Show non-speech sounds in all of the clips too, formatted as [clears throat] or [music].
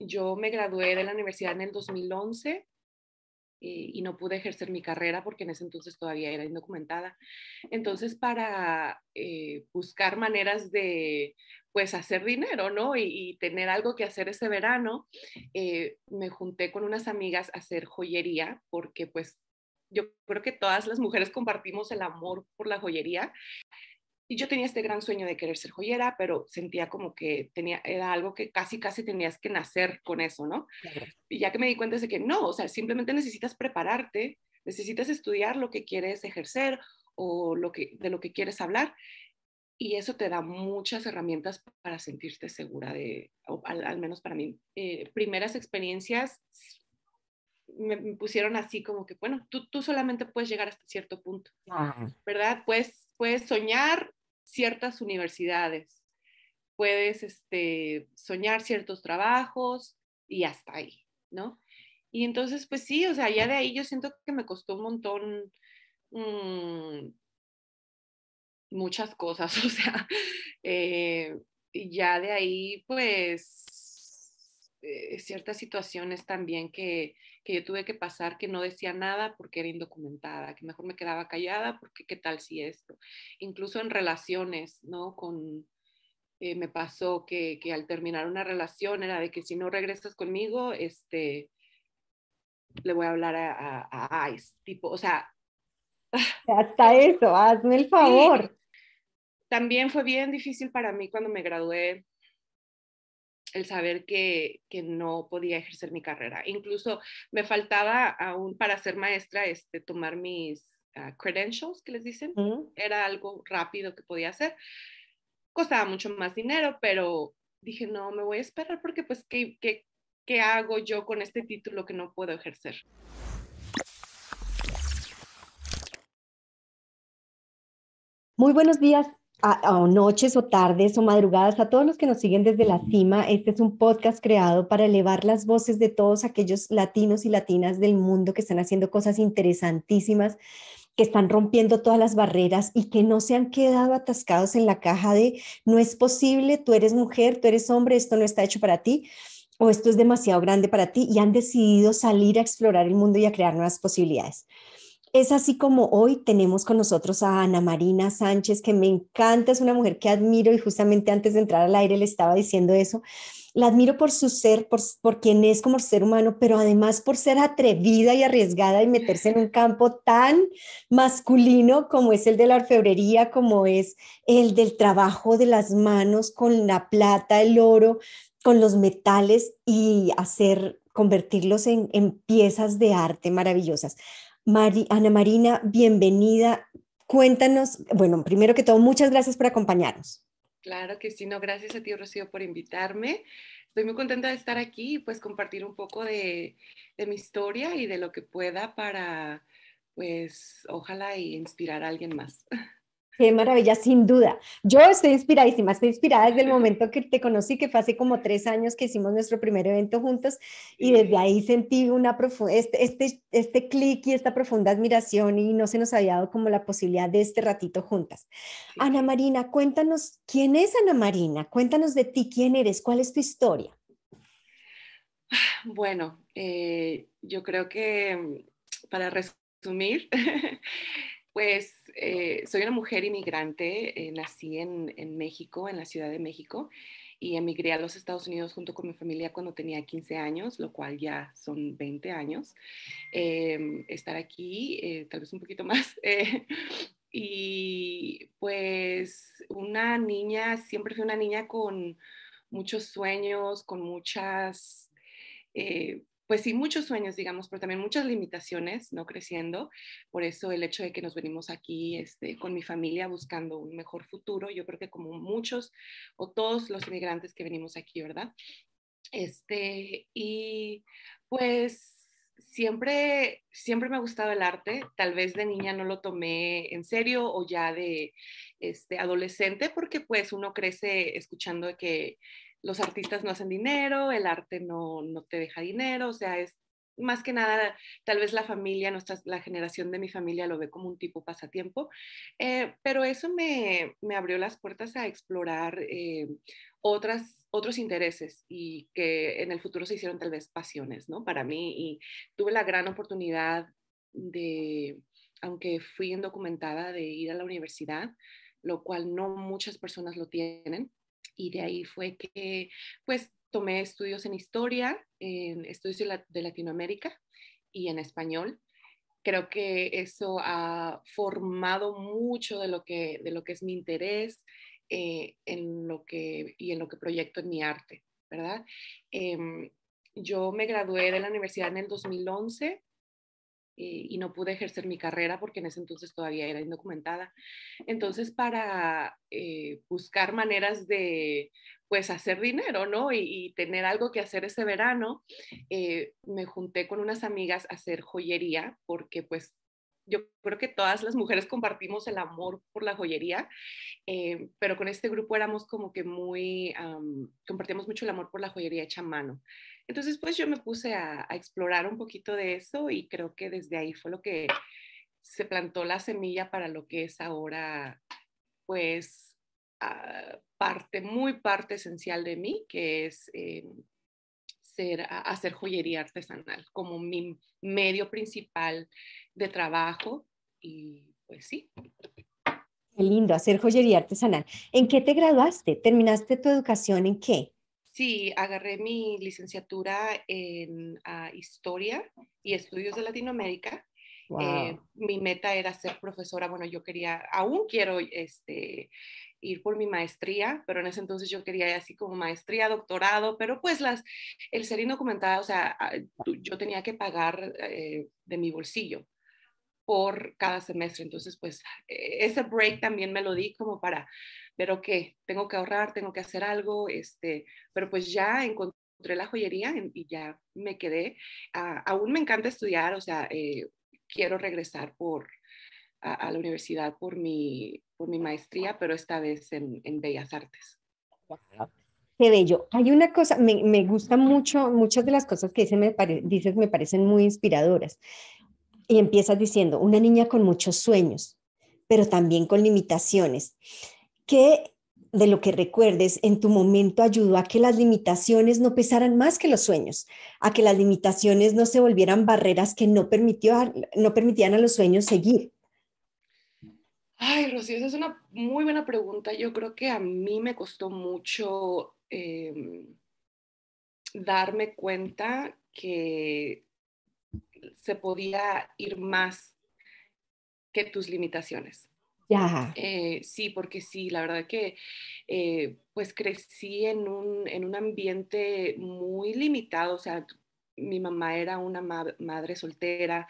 yo me gradué de la universidad en el 2011 eh, y no pude ejercer mi carrera porque en ese entonces todavía era indocumentada. Entonces, para eh, buscar maneras de, pues, hacer dinero, ¿no? Y, tener algo que hacer ese verano, eh, me junté con unas amigas a hacer joyería porque, pues, yo creo que todas las mujeres compartimos el amor por la joyería y yo tenía este gran sueño de querer ser joyera, pero sentía como que tenía, era algo que casi, casi tenías que nacer con eso, ¿no? Y ya que me di cuenta de que no, o sea, simplemente necesitas prepararte, necesitas estudiar lo que quieres ejercer o lo que, de lo que quieres hablar. Y eso te da muchas herramientas para sentirte segura de, al, menos para mí. Eh, primeras experiencias me, pusieron así como que, bueno, tú, tú solamente puedes llegar hasta cierto punto, ¿verdad? Puedes, puedes soñar ciertas universidades, puedes este, soñar ciertos trabajos y hasta ahí, ¿no? Y entonces, pues sí, o sea, ya de ahí yo siento que me costó un montón mm, muchas cosas, [laughs] o sea, eh, ya de ahí, pues, eh, ciertas situaciones también que, que, yo tuve que pasar que no decía nada porque era indocumentada, que mejor me quedaba callada porque qué tal si esto. Incluso en relaciones, ¿no? Con, eh, me pasó que, que, al terminar una relación era de que si no regresas conmigo, este, le voy a hablar a, a, Ice, tipo, o sea... [laughs] Hasta eso, hazme el favor. También fue bien difícil para mí cuando me gradué el saber que, que, no podía ejercer mi carrera. Incluso me faltaba aún para ser maestra este, tomar mis ah, credentials, que les dicen. Era algo rápido que podía hacer. Costaba mucho más dinero, pero dije, no, me voy a esperar porque pues, ¿qué, qué, qué hago yo con este título que no puedo ejercer? Muy buenos días a, noches o tardes o madrugadas, a todos los que nos siguen desde la cima. Este es un podcast creado para elevar las voces de todos aquellos latinos y latinas del mundo que están haciendo cosas interesantísimas, que están rompiendo todas las barreras y que no se han quedado atascados en la caja de no es posible, tú eres mujer, tú eres hombre, esto no está hecho para ti o esto es demasiado grande para ti y han decidido salir a explorar el mundo y a crear nuevas posibilidades. Es así como hoy tenemos con nosotros a Ana Marina Sánchez, que me encanta, es una mujer que admiro y justamente antes de entrar al aire le estaba diciendo eso. La admiro por su ser, por, por quien es como ser humano, pero además por ser atrevida y arriesgada y meterse en un campo tan masculino como es el de la orfebrería, como es el del trabajo de las manos con la plata, el oro, con los metales y hacer, convertirlos en, en piezas de arte maravillosas. Ana Marina, bienvenida. Cuéntanos, bueno, primero que todo, muchas gracias por acompañarnos. Claro que sí, no, gracias a ti, Rocío, por invitarme. Estoy muy contenta de estar aquí y pues compartir un poco de, mi historia y de lo que pueda para, pues, ojalá inspirar a alguien más. [laughs] Qué maravilla, sin duda. Yo estoy inspiradísima, estoy inspirada desde el [laughs] momento que te conocí, que fue hace como tres años que hicimos nuestro primer evento juntos y desde ahí sentí una este, este, este clic y esta profunda admiración y no se nos había dado como la posibilidad de este ratito juntas. Ana Marina, cuéntanos, ¿quién es Ana Marina? Cuéntanos de ti, ¿quién eres? ¿Cuál es tu historia? Bueno, eh, yo creo que mm, para resumir, [laughs] Pues eh, soy una mujer inmigrante, eh, nací en, México, en la Ciudad de México, y emigré a los Estados Unidos junto con mi familia cuando tenía 15 años, lo cual ya son 20 años. Em, estar aquí, eh, tal vez un poquito más. [laughs] y pues una niña, siempre fui una niña con muchos sueños, con muchas pues sí, muchos sueños, digamos, pero también muchas limitaciones, ¿no? Creciendo. Por eso el hecho de que nos venimos aquí este, con mi familia buscando un mejor futuro, yo creo que como muchos o todos los inmigrantes que venimos aquí, ¿verdad? Este, y pues siempre, siempre me ha gustado el arte. Tal vez de niña no lo tomé en serio o ya de este, adolescente, porque pues uno crece escuchando que los artistas no hacen dinero, el arte no, no te deja dinero, o sea, es más que nada, tal vez la familia, nuestra, la generación de mi familia lo ve como un tipo pasatiempo, eh, pero eso me, me, abrió las puertas a explorar eh, otras otros intereses y que en el futuro se hicieron tal vez pasiones, ¿no? Para mí y tuve la gran oportunidad de, aunque fui indocumentada, de ir a la universidad, lo cual no muchas personas lo tienen. Y de ahí fue que, pues, tomé estudios en historia, en estudios de Latinoamérica y en español creo que eso ha formado mucho de lo que, de lo que es mi interés eh, en lo que, y en lo que proyecto en mi arte, ¿verdad? Em, yo me gradué de la universidad en el 2011 eh, y no pude ejercer mi carrera porque en ese entonces todavía era indocumentada. Entonces, para eh, buscar maneras de pues hacer dinero, ¿no? Y, tener algo que hacer ese verano, eh, me junté con unas amigas a hacer joyería, porque pues yo creo que todas las mujeres compartimos el amor por la joyería, eh, pero con este grupo éramos como que muy, compartíamos mucho el amor por la joyería hecha a mano. Entonces, pues yo me puse a, explorar un poquito de eso y creo que desde ahí fue lo que se plantó la semilla para lo que es ahora, pues parte, muy parte esencial de mí, que es eh, ser, hacer joyería artesanal como mi medio principal de trabajo. Y pues sí. Qué lindo, hacer joyería artesanal. ¿En qué te graduaste? ¿Terminaste tu educación en qué? Sí, agarré mi licenciatura en Historia y Estudios de Latinoamérica. Eh, mi meta era ser profesora. Bueno, yo quería, aún quiero este, ir por mi maestría, pero en ese entonces yo quería así como maestría, doctorado, pero pues las, el ser indocumentada, o sea, ah, yo tenía que pagar eh, de mi bolsillo por cada semestre, entonces pues e, ese break también me lo di como para ver, ok, tengo que ahorrar, tengo que hacer algo, este, pero pues ya encontré la joyería y ya me quedé. Ah, aún me encanta estudiar, o sea, eh, quiero regresar por, a, la universidad por mi, por mi maestría, pero esta vez en, en Bellas Artes. Qué bello. Hay una cosa, me, me gusta mucho, muchas de las cosas que dices me, dices me parecen muy inspiradoras. Y empiezas diciendo, una niña con muchos sueños, pero también con limitaciones. ¿Qué de lo que recuerdes en tu momento ayudó a que las limitaciones no pesaran más que los sueños, a que las limitaciones no se volvieran barreras que no, permitían a los sueños seguir? Ay, Rocío, esa es una muy buena pregunta. Yo creo que a mí me costó mucho em, darme cuenta que se podía ir más que tus limitaciones. Eh, sí, porque sí, la verdad que eh, pues crecí en un, en un, ambiente muy limitado, o sea, mi mamá era una madre soltera,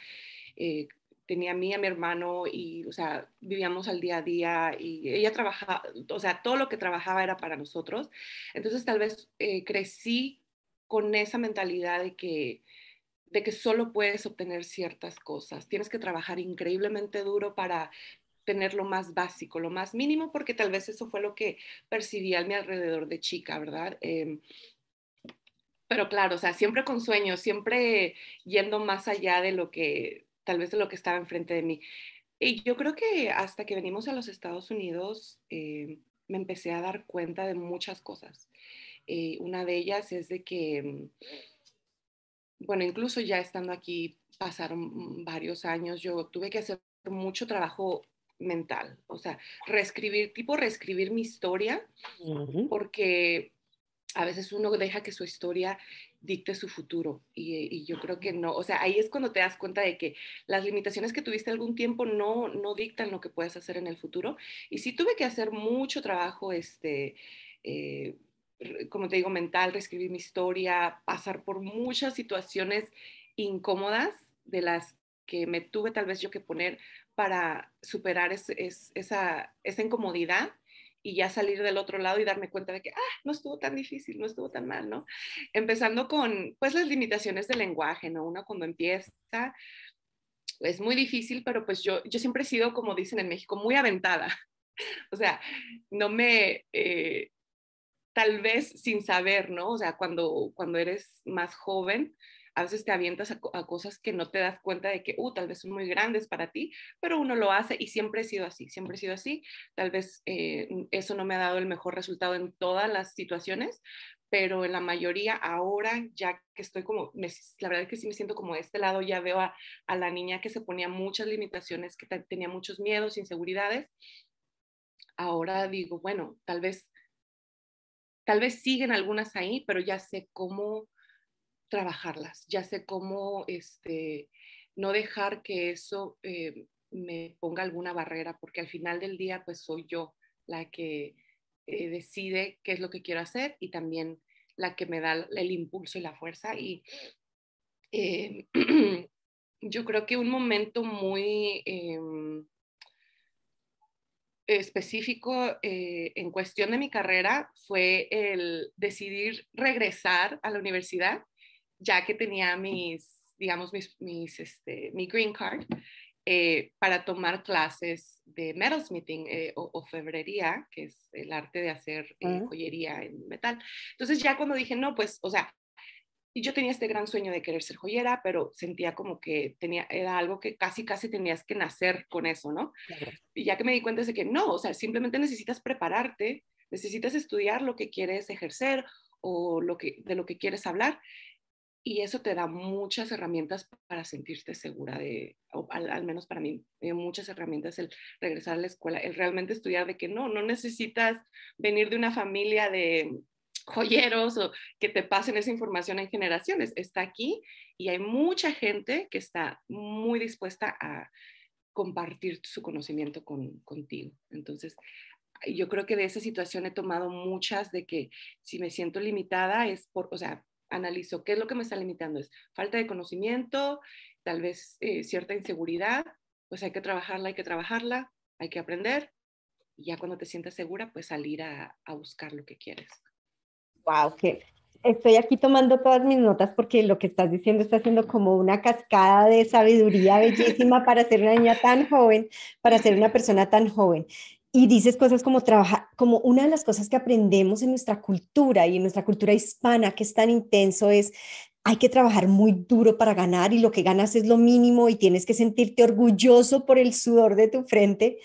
eh, tenía a mí, a mi hermano y, o sea, vivíamos al día a día y ella trabajaba, o sea, todo lo que trabajaba era para nosotros. Entonces tal vez crecí con esa mentalidad de que, de que solo puedes obtener ciertas cosas. Tienes que trabajar increíblemente duro para tener lo más básico, lo más mínimo, porque tal vez eso fue lo que percibí a mi alrededor de chica, ¿verdad? Em, pero claro, o sea, siempre con sueños, siempre yendo más allá de lo que tal vez de lo que estaba enfrente de mí. Y yo creo que hasta que venimos a los Estados Unidos, eh, me empecé a dar cuenta de muchas cosas. Eh, una de ellas es de que, mm, bueno, incluso ya estando aquí, pasaron varios años, yo tuve que hacer mucho trabajo mental, o sea, reescribir, tipo reescribir mi historia, porque a veces uno deja que su historia dicte su futuro. Y, yo creo que no, o sea, ahí es cuando te das cuenta de que las limitaciones que tuviste algún tiempo no, no dictan lo que puedes hacer en el futuro. Y sí tuve que hacer mucho trabajo, este, eh, como te digo, mental, reescribir mi historia, pasar por muchas situaciones incómodas de las que me tuve tal vez yo que poner para superar esa, esa incomodidad y ya salir del otro lado y darme cuenta de que, ah, no estuvo tan difícil, no estuvo tan mal, ¿no? Empezando con, pues, las limitaciones del lenguaje, ¿no? Uno cuando empieza es muy difícil, pero pues yo, yo siempre he sido, como dicen en México, muy aventada. [laughs] O sea, no me, eh, tal vez sin saber, ¿no? O sea, cuando, cuando eres más joven, a veces te avientas a, cosas que no te das cuenta de que, uh, tal vez son muy grandes para ti, pero uno lo hace y siempre he sido así, siempre he sido así. Tal vez eh, eso no me ha dado el mejor resultado en todas las situaciones, pero en la mayoría ahora, ya que estoy como, la verdad es que sí me siento como de este lado, ya veo a, a la niña que se ponía muchas limitaciones, que tenía muchos miedos, inseguridades. Ahora digo, bueno, tal vez, tal vez siguen algunas ahí, pero ya sé cómo trabajarlas, ya sé cómo este, no dejar que eso eh, me ponga alguna barrera, porque al final del día, pues soy yo la que eh, decide qué es lo que quiero hacer y también la que me da el impulso y la fuerza. Y eh, [clears throat] yo creo que un momento muy em, específico en cuestión de mi carrera fue el decidir regresar a la universidad ya que tenía mis, digamos, mis, mis este, mi green card, eh, para tomar clases de metalsmithing eh, o, o, febrería, que es el arte de hacer eh, joyería en metal. Entonces ya cuando dije, no, pues, o sea, yo tenía este gran sueño de querer ser joyera, pero sentía como que tenía, era algo que casi, casi tenías que nacer con eso, ¿no? Y ya que me di cuenta de que no, o sea, simplemente necesitas prepararte, necesitas estudiar lo que quieres ejercer o lo que, de lo que quieres hablar y eso te da muchas herramientas para sentirte segura de, o al, menos para mí, muchas herramientas el regresar a la escuela, el realmente estudiar de que no, no necesitas venir de una familia de joyeros o que te pasen esa información en generaciones, está aquí y hay mucha gente que está muy dispuesta a compartir su conocimiento con, contigo. Entonces, yo creo que de esa situación he tomado muchas de que si me siento limitada es por, o sea, analizo qué es lo que me está limitando. Es falta de conocimiento, tal vez eh, cierta inseguridad, pues hay que trabajarla, hay que trabajarla, hay que aprender. Y ya cuando te sientas segura, pues salir a, buscar lo que quieres. Wow, que estoy aquí tomando todas mis notas porque lo que estás diciendo está siendo como una cascada de sabiduría bellísima para ser una niña tan joven, para ser una persona tan joven y dices cosas como trabajar, como una de las cosas que aprendemos en nuestra cultura y en nuestra cultura hispana que es tan intenso es hay que trabajar muy duro para ganar y lo que ganas es lo mínimo y tienes que sentirte orgulloso por el sudor de tu frente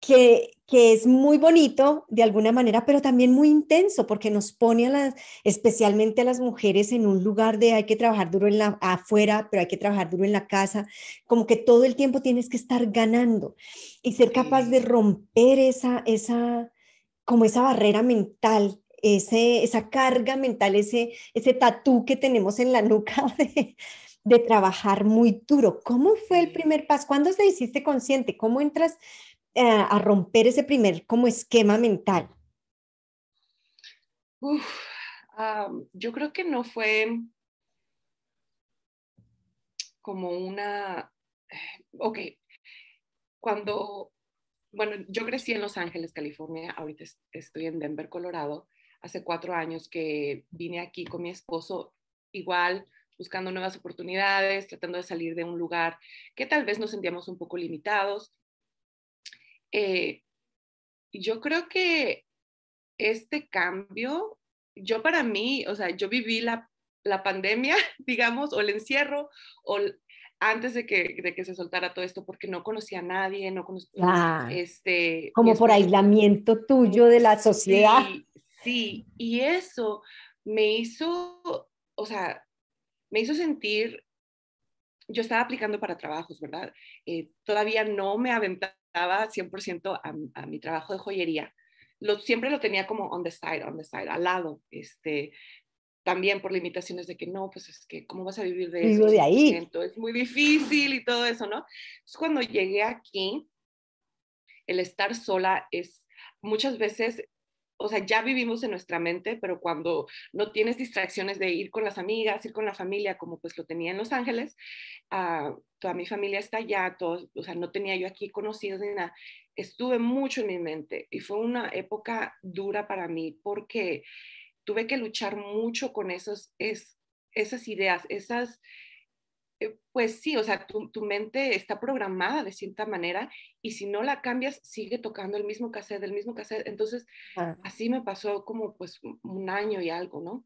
que, es muy bonito de alguna manera, pero también muy intenso porque nos pone a las, especialmente a las mujeres en un lugar de hay que trabajar duro en la, afuera, pero hay que trabajar duro en la casa, como que todo el tiempo tienes que estar ganando y ser capaz de romper esa, esa, como esa barrera mental ese, esa carga mental, ese, ese tatú que tenemos en la nuca [laughs] de, de, trabajar muy duro. ¿Cómo fue el primer paso? ¿Cuándo te hiciste consciente? ¿Cómo entras eh, a romper ese primer como esquema mental? yo creo que no fue como una, ok, cuando, bueno, yo crecí en Los Ángeles, California, ahorita estoy en Denver, Colorado, hace cuatro años que vine aquí con mi esposo, igual buscando nuevas oportunidades, tratando de salir de un lugar que tal vez nos sentíamos un poco limitados. Eh, yo creo que este cambio, yo para mí, o sea, yo viví la, la pandemia, [laughs] digamos, o el encierro, o antes de que, de que se soltara todo esto, porque no conocía a nadie, no conocía, este... Como por aislamiento tuyo de la sociedad. Sí, sí, y eso me hizo, o sea, me hizo sentir, yo estaba aplicando para trabajos, ¿verdad? Eh, todavía no me aventaba 100% a, mi trabajo de joyería. Lo, siempre lo tenía como on the side, on the side, al lado. Este, también por limitaciones de que no, pues es que, ¿cómo vas a vivir de eso? de ahí. Es muy difícil y todo eso, ¿no? Entonces, cuando llegué aquí, el estar sola es muchas veces o sea, ya vivimos en nuestra mente, pero cuando no tienes distracciones de ir con las amigas, ir con la familia, como pues lo tenía en Los Ángeles, uh, toda mi familia está allá, todos, o sea, no tenía yo aquí conocidos ni nada, estuve mucho en mi mente y fue una época dura para mí porque tuve que luchar mucho con esos, es, esas ideas, esas eh, pues sí, o sea, tu, mente está programada de cierta manera y si no la cambias, sigue tocando el mismo cassette, el mismo cassette. Entonces, ah. así me pasó como pues un año y algo, ¿no?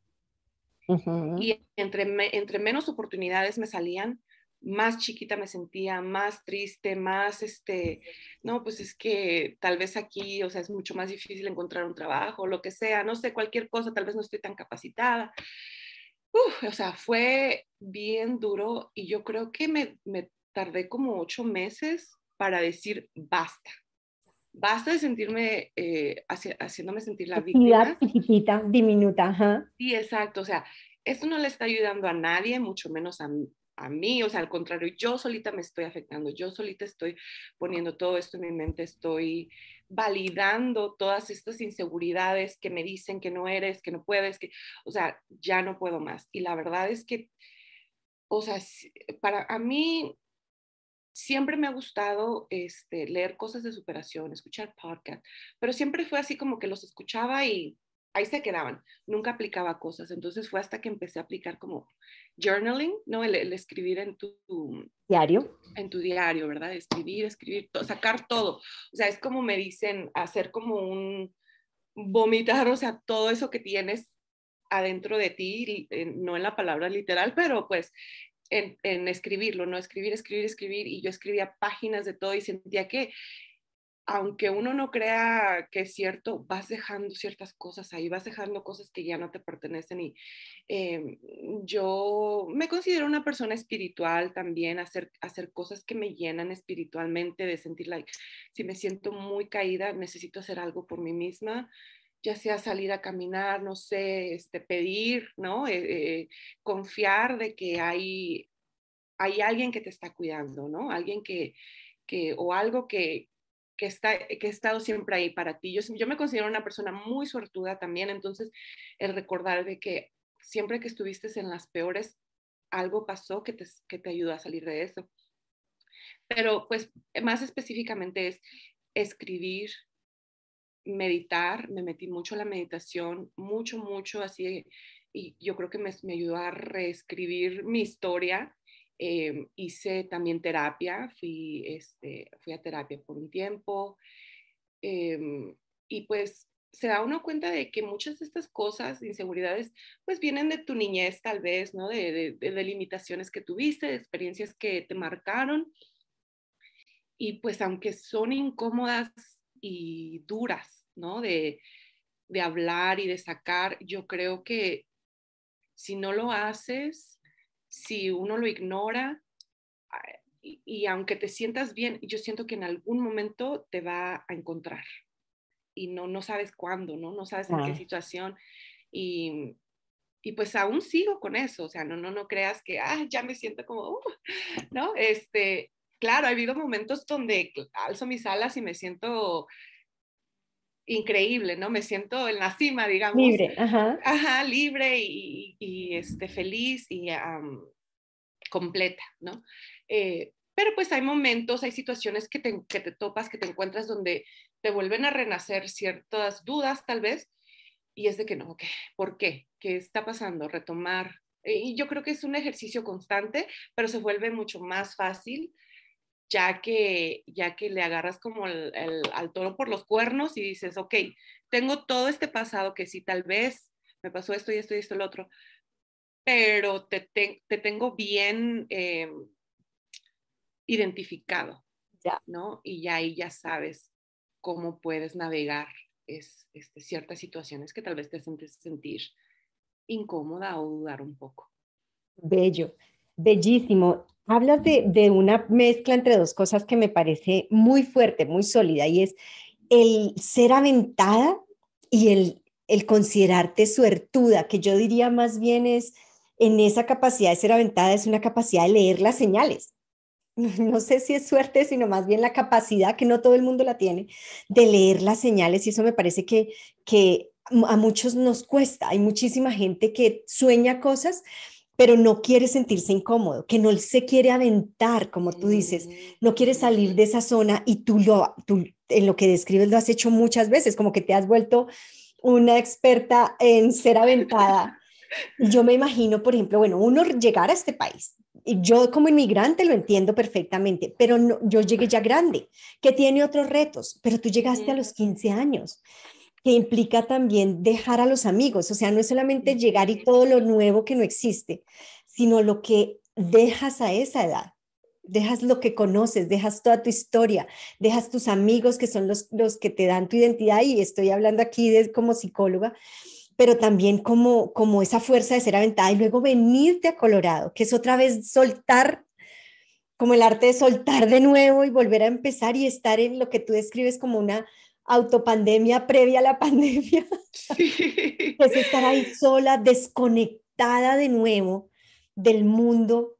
Y entre, entre menos oportunidades me salían, más chiquita me sentía, más triste, más, este, no, pues es que tal vez aquí, o sea, es mucho más difícil encontrar un trabajo, lo que sea, no sé, cualquier cosa, tal vez no estoy tan capacitada. o sea, fue bien duro y yo creo que me, me tardé como ocho meses para decir basta. Basta de sentirme, eh, haciéndome sentir la víctima. chiquitita, diminuta, ajá. Sí, exacto. O sea, esto no le está ayudando a nadie, mucho menos a, a mí, o sea, al contrario, yo solita me estoy afectando, yo solita estoy poniendo todo esto en mi mente, estoy validando todas estas inseguridades que me dicen que no eres, que no puedes, que, o sea, ya no puedo más. Y la verdad es que, o sea, para a mí siempre me ha gustado este, leer cosas de superación, escuchar podcast, pero siempre fue así como que los escuchaba y ahí se quedaban, nunca aplicaba cosas. Entonces fue hasta que empecé a aplicar como journaling, ¿no? El, escribir en tu, diario. En tu diario, ¿verdad? Escribir, escribir, sacar todo. O sea, es como me dicen, hacer como un vomitar, o sea, todo eso que tienes adentro de ti, no en la palabra literal, pero pues en, en, escribirlo, ¿no? Escribir, escribir, escribir. Y yo escribía páginas de todo y sentía que aunque uno no crea que es cierto, vas dejando ciertas cosas ahí, vas dejando cosas que ya no te pertenecen. Y em, yo me considero una persona espiritual también, hacer, hacer cosas que me llenan espiritualmente, de sentir like, si me siento muy caída, necesito hacer algo por mí misma ya sea salir a caminar, no sé, este, pedir, ¿no? Eh, eh, confiar de que hay, hay alguien que te está cuidando, ¿no? Alguien que, que o algo que, que, está, que he estado siempre ahí para ti. Yo, yo me considero una persona muy suertuda también, entonces el recordar de que siempre que estuviste en las peores, algo pasó que te, que te ayudó a salir de eso. Pero pues más específicamente es escribir, meditar, me metí mucho a la meditación, mucho, mucho así, y yo creo que me, me ayudó a reescribir mi historia Em, hice también terapia, fui, este, fui a terapia por un tiempo em, y pues se da uno cuenta de que muchas de estas cosas, inseguridades, pues vienen de tu niñez tal vez, ¿no? De, de, limitaciones que tuviste, de experiencias que te marcaron. Y pues aunque son incómodas y duras, ¿no? De, de hablar y de sacar, yo creo que si no lo haces, si uno lo ignora y, aunque te sientas bien, yo siento que en algún momento te va a encontrar y no, no sabes cuándo, ¿no? No sabes en qué situación y, y, pues aún sigo con eso, o sea, no, no, no creas que, ah, ya me siento como, uh", [laughs] ¿no? Este, claro, ha habido momentos donde alzo mis alas y me siento increíble, ¿no? Me siento en la cima, digamos. Libre, ajá. Ajá, libre y, este, feliz y completa, ¿no? Eh, pero pues hay momentos, hay situaciones que te, que te topas, que te encuentras donde te vuelven a renacer ciertas dudas tal vez, y es de que no, ¿por qué? ¿Qué está pasando? Retomar. Y yo creo que es un ejercicio constante, pero se vuelve mucho más fácil ya que, ya que le agarras como el, al toro por los cuernos y dices, ok, tengo todo este pasado que sí, tal vez me pasó esto y esto y esto y lo otro, pero te, te, tengo bien eh, identificado, ya. ¿no? Y ya ahí ya sabes cómo puedes navegar es, este, ciertas situaciones que tal vez te sientes sentir incómoda o dudar un poco. Bello, bellísimo. Hablas de, una mezcla entre dos cosas que me parece muy fuerte, muy sólida, y es el ser aventada y el, el considerarte suertuda, que yo diría más bien es en esa capacidad de ser aventada, es una capacidad de leer las señales. [laughs] No sé si es suerte, sino más bien la capacidad, que no todo el mundo la tiene, de leer las señales, y eso me parece que, que a muchos nos cuesta. Hay muchísima gente que sueña cosas, pero no quiere sentirse incómodo, que no se quiere aventar, como tú dices, mm, no quiere salir de esa zona y tú, lo, tú en lo que describes lo has hecho muchas veces, como que te has vuelto una experta en ser aventada. Y yo me imagino, por ejemplo, bueno, uno llegar a este país yo como inmigrante lo entiendo perfectamente, pero no, yo llegué ya grande, que tiene otros retos, pero tú llegaste a los 15 años que implica también dejar a los amigos, o sea, no es solamente llegar y todo lo nuevo que no existe, sino lo que dejas a esa edad. Dejas lo que conoces, dejas toda tu historia, dejas tus amigos que son los, los que te dan tu identidad y estoy hablando aquí de, como psicóloga, pero también como, como esa fuerza de ser aventada y luego venirte a Colorado, que es otra vez soltar, como el arte de soltar de nuevo y volver a empezar y estar en lo que tú describes como una autopandemia previa a la [laughs] pandemia. Sí. es estar ahí sola, desconectada de nuevo del mundo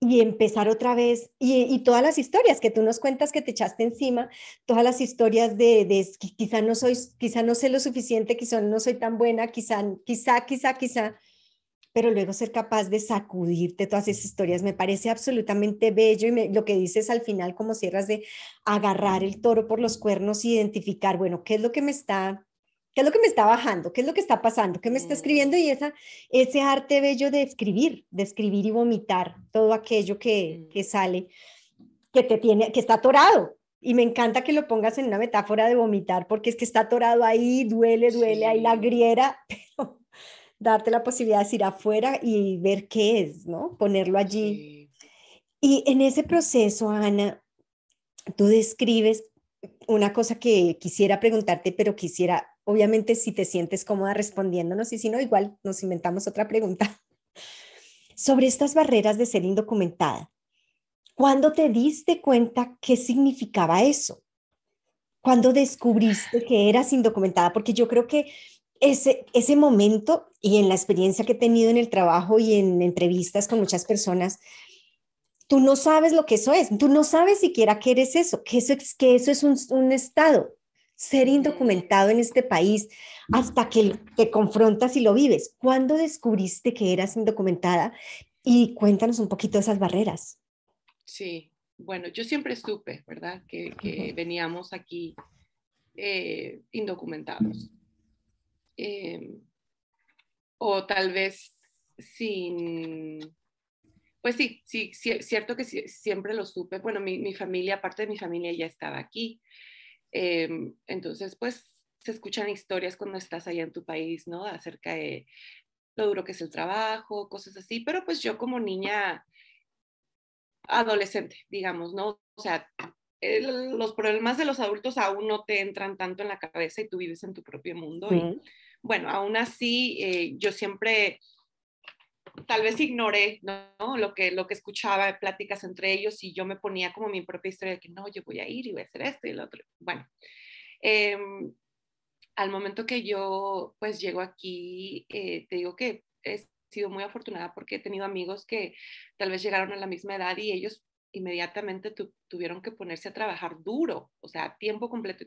y empezar otra vez. Y, todas las historias que tú nos cuentas que te echaste encima, todas las historias de, de quizá no soy, quizá no sé lo suficiente, quizá no soy tan buena, quizá, quizá, quizá, quizá, pero luego ser capaz de sacudirte todas esas historias me parece absolutamente bello y lo que dices al final como cierras de agarrar el toro por los cuernos y identificar, bueno, ¿qué es lo que me está ¿Qué es lo que me está bajando? ¿Qué es lo que está pasando? ¿Qué me está escribiendo? Y esa, ese arte bello de escribir, de escribir y vomitar todo aquello que, que sale, que te tiene, que está atorado. Y me encanta que lo pongas en una metáfora de vomitar, porque es que está atorado ahí, duele, duele, ahí la griera, [laughs] pero darte la posibilidad de ir afuera y ver qué es, ¿no? Ponerlo allí. Y en ese proceso, Ana, tú describes una cosa que quisiera preguntarte, pero quisiera, obviamente, si te sientes cómoda respondiéndonos y si no, igual nos inventamos otra pregunta. [laughs] Sobre estas barreras de ser indocumentada, ¿cuándo te diste cuenta qué significaba eso? ¿Cuándo descubriste que eras indocumentada? Porque yo creo que ese, ese momento y en la experiencia que he tenido en el trabajo y en entrevistas con muchas personas, tú no sabes lo que eso es, tú no sabes siquiera qué eres eso, que eso, que eso es un, un estado, ser indocumentado en este país hasta que te confrontas y lo vives. ¿Cuándo descubriste que eras indocumentada? Y cuéntanos un poquito esas barreras. Sí, bueno, yo siempre supe, ¿verdad? Que, que veníamos aquí eh, indocumentados. Eh, o tal vez sin, pues sí, sí, cierto que siempre lo supe. Bueno, mi, familia, parte de mi familia ya estaba aquí. Em, entonces, pues se escuchan historias cuando estás allá en tu país, ¿no? Acerca de lo duro que es el trabajo, cosas así. Pero pues yo como niña adolescente, digamos, ¿no? O sea, los problemas de los adultos aún no te entran tanto en la cabeza y tú vives en tu propio mundo. Y, bueno, aún así, eh, yo siempre tal vez ignoré ¿no? lo, que, lo que escuchaba, pláticas entre ellos y yo me ponía como mi propia historia de que no, yo voy a ir y voy a hacer esto y lo otro. Bueno, em, al momento que yo pues llego aquí, eh, te digo que he sido muy afortunada porque he tenido amigos que tal vez llegaron a la misma edad y ellos inmediatamente tuvieron que ponerse a trabajar duro, o sea, tiempo completo.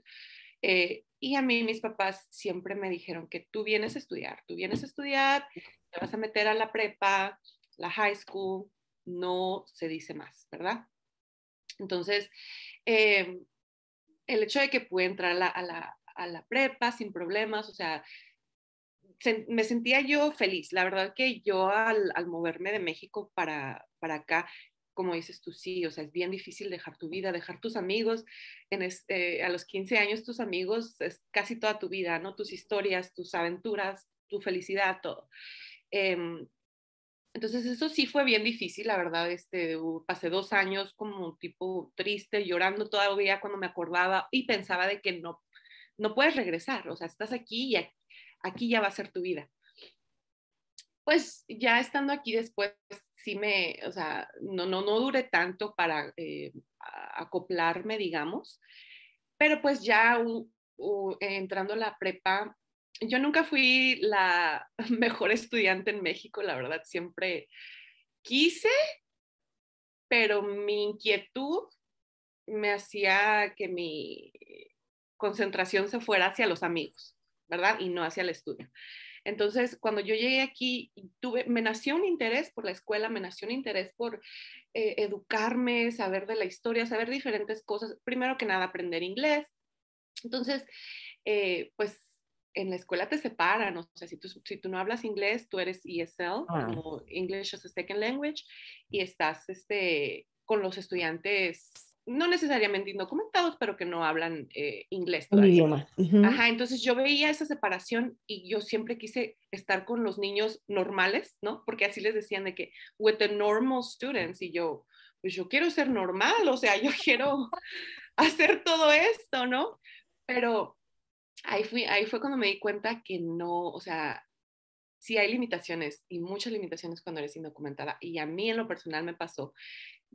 Eh, y a mí mis papás siempre me dijeron que tú vienes a estudiar, tú vienes a estudiar, te vas a meter a la prepa, la high school, no se dice más, ¿verdad? Entonces, eh, el hecho de que pude entrar a la, a prepa sin problemas, o sea, me sentía yo feliz. La verdad que yo al, al moverme de México para, para acá, como dices tú, sí, o sea, es bien difícil dejar tu vida, dejar tus amigos. En este, a los 15 años, tus amigos es casi toda tu vida, ¿no? Tus historias, tus aventuras, tu felicidad, todo. Em, entonces, eso sí fue bien difícil, la verdad. Este, pasé dos años como un tipo triste, llorando todavía cuando me acordaba y pensaba de que no, no puedes regresar, o sea, estás aquí y aquí ya va a ser tu vida. Pues ya estando aquí después sí me, o sea, no, no, no duré tanto para eh, acoplarme, digamos, pero pues ya entrando a la prepa, yo nunca fui la [laughs] mejor estudiante en México, la verdad, siempre quise, pero mi inquietud me hacía que mi concentración se fuera hacia los amigos, ¿verdad? Y no hacia el estudio. Entonces, cuando yo llegué aquí, tuve, me nació un interés por la escuela, me nació un interés por eh, educarme, saber de la historia, saber diferentes cosas. Primero que nada, aprender inglés. Entonces, eh, pues en la escuela te separan, o sea, si tú, si tú no hablas inglés, tú eres ESL, ah. como English as a Second Language, y estás este, con los estudiantes no necesariamente indocumentados, pero que no hablan eh, inglés. Un idioma. Ajá, entonces yo veía esa separación y yo siempre quise estar con los niños normales, ¿no? Porque así les decían de que, with the normal students, y yo, pues yo quiero ser normal, o sea, yo [laughs] quiero hacer todo esto, ¿no? Pero ahí, fui, ahí fue cuando me di cuenta que no, o sea, sí hay limitaciones y muchas limitaciones cuando eres indocumentada. Y a mí en lo personal me pasó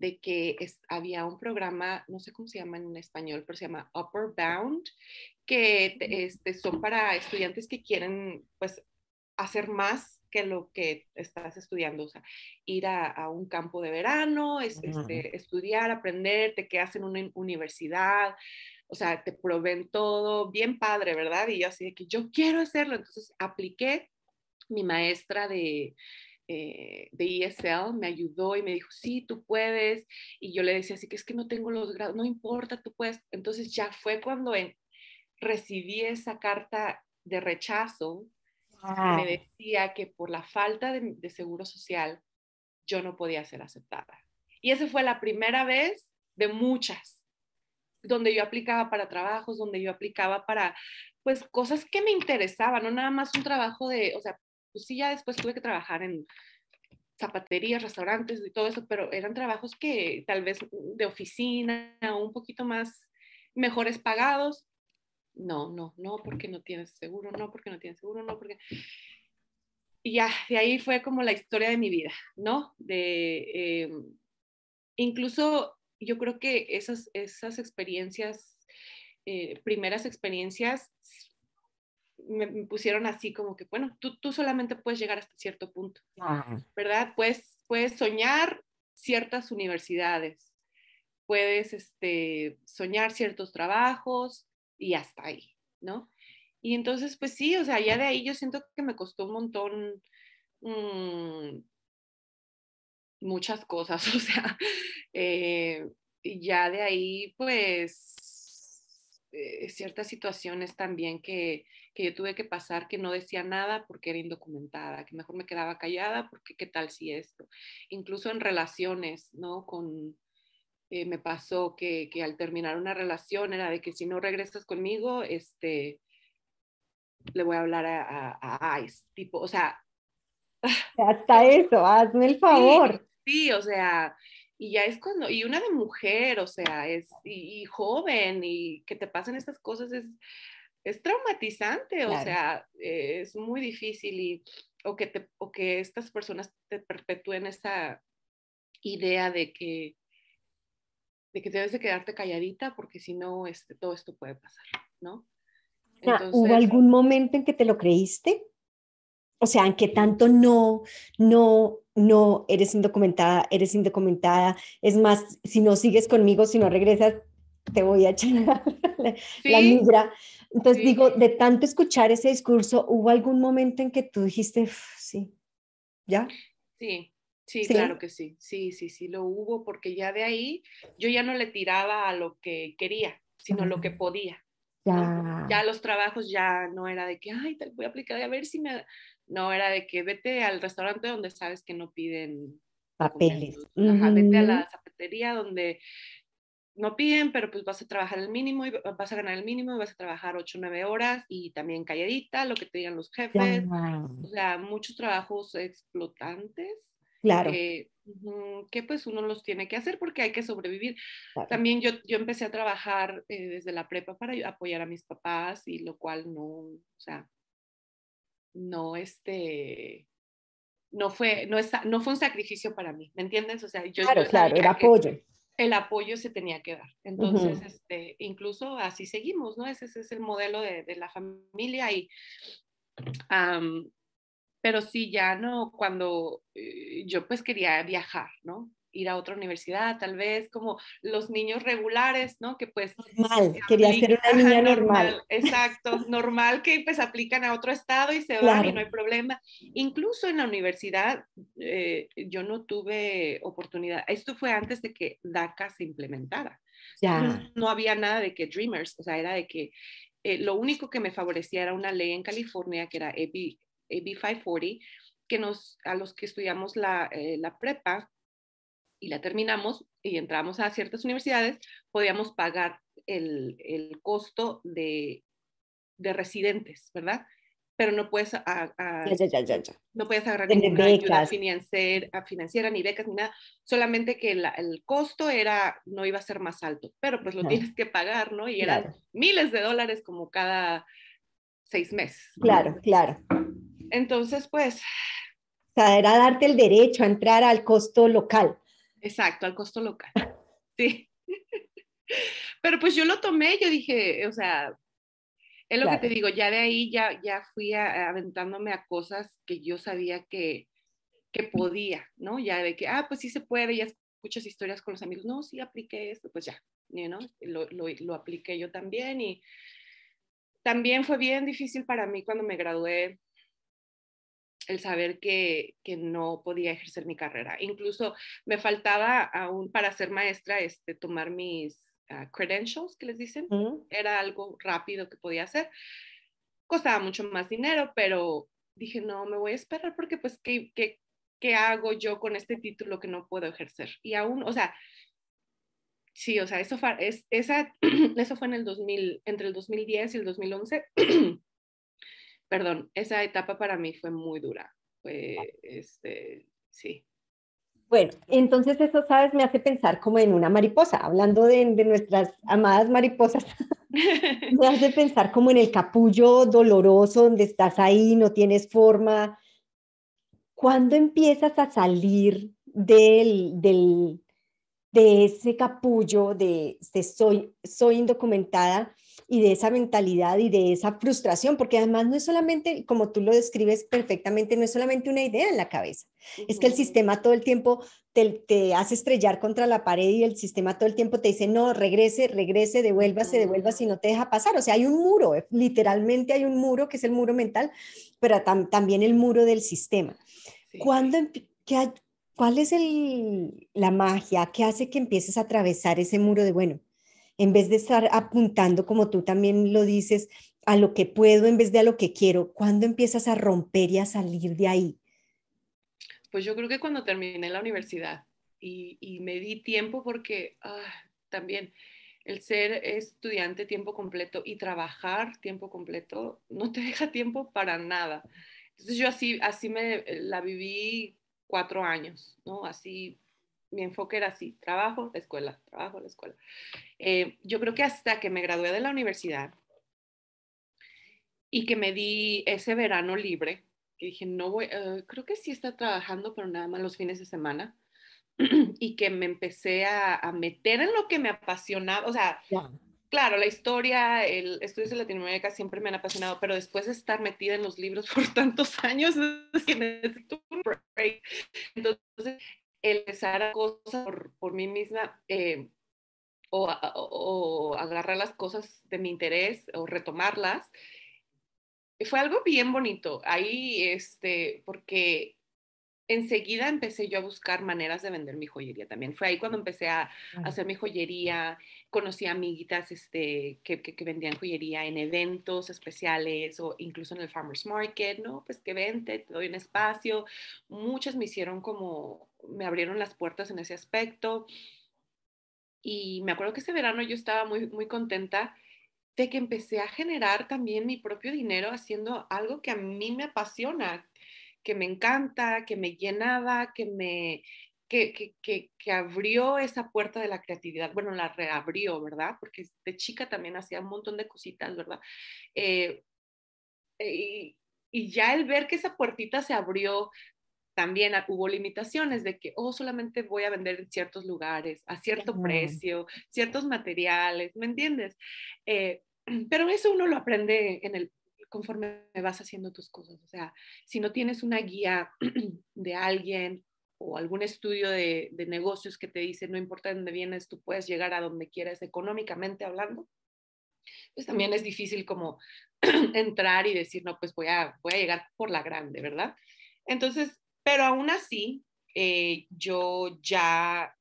de que había un programa, no sé cómo se llama en español, pero se llama Upper Bound, que este, son para estudiantes que quieren pues hacer más que lo que estás estudiando, o sea, ir a, un campo de verano, este, estudiar, aprender, te quedas en una universidad, o sea, te proveen todo, bien padre, ¿verdad? Y yo así de que yo quiero hacerlo, entonces apliqué, mi maestra de, eh, de ESL me ayudó y me dijo, sí, tú puedes. Y yo le decía, así que es que no tengo los grados, no importa, tú puedes. Entonces ya fue cuando recibí esa carta de rechazo, me decía que por la falta de, de seguro social yo no podía ser aceptada. Y esa fue la primera vez de muchas, donde yo aplicaba para trabajos, donde yo aplicaba para, pues, cosas que me interesaban, no nada más un trabajo de, o sea, pues sí, ya después tuve que trabajar en zapaterías, restaurantes y todo eso, pero eran trabajos que tal vez de oficina, un poquito más mejores pagados. No, no, no, porque no tienes seguro, no, porque no tienes seguro, no, porque... Y ya, de ahí fue como la historia de mi vida, ¿no? De, em, incluso yo creo que esas, esas experiencias, eh, primeras experiencias, me, pusieron así como que, bueno, tú, tú solamente puedes llegar hasta cierto punto, ¿verdad? Puedes, puedes soñar ciertas universidades, puedes este, soñar ciertos trabajos y hasta ahí, ¿no? Y entonces, pues sí, o sea, ya de ahí yo siento que me costó un montón mm, muchas cosas, [laughs] o sea, eh, y ya de ahí, pues, eh, ciertas situaciones también que, que, yo tuve que pasar que no decía nada porque era indocumentada, que mejor me quedaba callada porque qué tal si esto. Incluso en relaciones, ¿no? Con, eh, me pasó que, que, al terminar una relación era de que si no regresas conmigo, este, le voy a hablar a, a, Ice, tipo, o sea... Hasta eso, hazme el favor. sí o sea, y ya es cuando, y una de mujer, o sea, es, y, joven, y que te pasen estas cosas es, es traumatizante, o sea, es muy difícil y, o que, te, o que estas personas te perpetúen esa idea de que, de que debes de quedarte calladita porque si no, este, todo esto puede pasar, ¿no? ¿Hubo algún momento en que te lo creíste? O sea, en que tanto no, no, no eres indocumentada, eres indocumentada. Es más, si no sigues conmigo, si no regresas, te voy a echar [laughs] la, migra. Entonces digo, de tanto escuchar ese discurso, ¿hubo algún momento en que tú dijiste, sí, ya? Sí, sí, claro que sí, sí, sí, sí, lo hubo, porque ya de ahí yo ya no le tiraba a lo que quería, sino lo que podía. Ya. ya los trabajos ya no era de que, ay, te voy a aplicar a ver si me, no, era de que vete al restaurante donde sabes que no piden papeles. Ajá, vete a la zapatería donde no piden, pero pues vas a trabajar el mínimo y vas a ganar el mínimo y vas a trabajar 8 o 9 horas y también calladita, lo que te digan los jefes. O sea, muchos trabajos explotantes. Claro. que pues uno los tiene que hacer porque hay que sobrevivir. También yo, yo empecé a trabajar eh, desde la prepa para apoyar a mis papás y lo cual no, o sea, no, este, no fue, no, no fue un sacrificio para mí, ¿me entiendes? O sea, yo, claro, claro, el apoyo. El apoyo se tenía que dar. Entonces, este, incluso así seguimos, ¿no? Ese, es el modelo de, la familia y, pero sí, ya no, cuando eh, yo pues quería viajar, ¿no? Ir a otra universidad, tal vez como los niños regulares, ¿no? Que pues... Normal, quería ser una niña normal. Exacto, normal que pues aplican a otro estado y se van y no hay problema. Incluso en la universidad eh, yo no tuve oportunidad, esto fue antes de que DACA se implementara. Ya. No había nada de que Dreamers, o sea, era de que eh, lo único que me favorecía era una ley en California que era AB, AB 540, que nos, a los que estudiamos la, eh, la prepa y la terminamos y entramos a ciertas universidades, podíamos pagar el, el costo de, de residentes, ¿verdad? pero no puedes, a, no puedes agarrar ninguna ayuda financiera, financiera, ni becas, ni nada. Solamente que el costo era, no iba a ser más alto, pero pues lo tienes que pagar, ¿no? Y eran miles de dólares como cada seis meses. Claro, claro. Entonces, pues... O sea, era darte el derecho a entrar al costo local. Exacto, al costo local. [laughs] Sí. [laughs] Pero pues yo lo tomé, yo dije, o sea, es lo que te digo, ya de ahí ya, ya fui aventándome a cosas que yo sabía que, que podía, ¿no? Ya de que, ah, pues sí se puede, ya escuchas historias con los amigos, no, sí apliqué esto, pues ya, ¿no? Lo, lo, lo apliqué yo también y también fue bien difícil para mí cuando me gradué el saber que, que, no podía ejercer mi carrera. Incluso me faltaba aún para ser maestra este, tomar mis credentials, que les dicen. Era algo rápido que podía hacer. Costaba mucho más dinero, pero dije, no, me voy a esperar porque pues, ¿qué, qué, qué hago yo con este título que no puedo ejercer? Y aún, o sea, sí, o sea, eso fue, es, esa, [clears throat] eso fue en el 2000, entre el 2010 y el 2011. [clears throat] Perdón, esa etapa para mí fue muy dura. Fue, este, sí, bueno, entonces eso, ¿sabes? Me hace pensar como en una mariposa, hablando de, nuestras amadas mariposas. [laughs] me hace pensar como en el capullo doloroso donde estás ahí, no tienes forma. ¿Cuándo empiezas a salir del, del, de ese capullo de, de soy, soy indocumentada y de esa mentalidad y de esa frustración, porque además no es solamente, como tú lo describes perfectamente, no es solamente una idea en la cabeza, es que el sistema todo el tiempo te, te, hace estrellar contra la pared y el sistema todo el tiempo te dice, no, regrese, regrese, devuélvase, devuélvase y no te deja pasar. O sea, hay un muro, eh, literalmente hay un muro que es el muro mental, pero también el muro del sistema. ¿Cuándo, qué, ¿Cuál es el, la magia que hace que empieces a atravesar ese muro de, bueno, en vez de estar apuntando, como tú también lo dices, a lo que puedo en vez de a lo que quiero, ¿cuándo empiezas a romper y a salir de ahí? Pues yo creo que cuando terminé la universidad y, me di tiempo porque ah, también el ser estudiante tiempo completo y trabajar tiempo completo no te [laughs] deja tiempo para nada. Entonces yo así, así me la viví cuatro años, ¿no? Así mi enfoque era así, trabajo, la escuela, trabajo, la escuela. Eh, yo creo que hasta que me gradué de la universidad y que me di ese verano libre, que dije, no voy, eh, creo que sí está trabajando, pero nada más los fines de semana, [clears throat] y que me empecé a, meter en lo que me apasionaba, o sea, claro, la historia, el estudios de Latinoamérica siempre me han apasionado, pero después de estar metida en los libros [laughs] por tantos años, es que necesito un break. Entonces, el empezar a cosas por, mí misma eh, o, agarrar las cosas de mi interés o retomarlas, fue algo bien bonito. Ahí, este, porque enseguida empecé yo a buscar maneras de vender mi joyería también. Fue ahí cuando empecé a, hacer mi joyería, conocí amiguitas este, que, que, vendían joyería en eventos especiales o incluso en el Farmers Market, ¿no? Pues que vente, te doy un espacio. Muchas me hicieron como, me abrieron las puertas en ese aspecto. Y me acuerdo que ese verano yo estaba muy, muy contenta de que empecé a generar también mi propio dinero haciendo algo que a mí me apasiona, que me encanta, que me llenaba, que me, que, que, que, abrió esa puerta de la creatividad, bueno, la reabrió, ¿verdad? Porque de chica también hacía un montón de cositas, ¿verdad? Eh, y, y, ya el ver que esa puertita se abrió, también hubo limitaciones de que, oh, solamente voy a vender en ciertos lugares, a cierto precio, ciertos materiales, ¿me entiendes? Eh, [clears throat] pero eso uno lo aprende en el conforme vas haciendo tus cosas. O sea, si no tienes una guía [clears throat] de alguien o algún estudio de, negocios que te dice, no importa dónde vienes, tú puedes llegar a donde quieras económicamente hablando, pues también es difícil como [clears throat] entrar y decir, no, pues voy a, voy a llegar por la grande, ¿verdad? Entonces, pero aún así, eh, yo ya,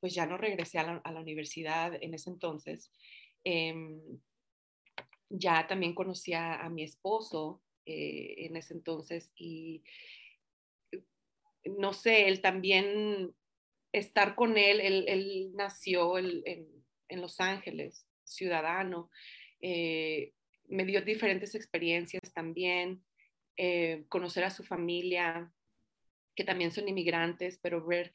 pues ya no regresé a la, universidad en ese entonces. Em, ya también conocía a mi esposo eh, en ese entonces y no sé, él también, estar con él, él, nació en, Los Ángeles, ciudadano, eh, me dio diferentes experiencias también, eh, conocer a su familia, que también son inmigrantes, pero ver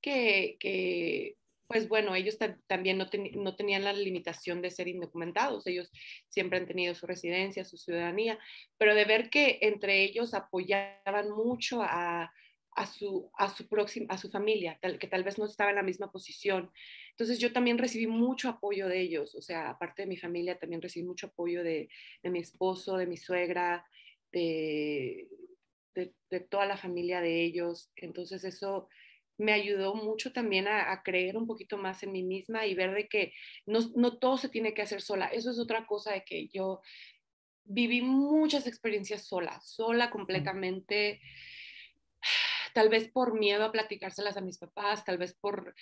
que, pues bueno, ellos también no, tenían la limitación de ser indocumentados, ellos siempre han tenido su residencia, su ciudadanía, pero de ver que entre ellos apoyaban mucho a, a su, a su, próxima, a su familia, tal, que tal vez no estaba en la misma posición. Entonces yo también recibí mucho apoyo de ellos, o sea, aparte de mi familia, también recibí mucho apoyo de, de mi esposo, de mi suegra, de, de, toda la familia de ellos. Entonces eso me ayudó mucho también a, creer un poquito más en mí misma y ver de que no, no todo se tiene que hacer sola. Eso es otra cosa de que yo viví muchas experiencias sola, sola completamente tal vez por miedo a platicárselas a mis papás, tal vez por,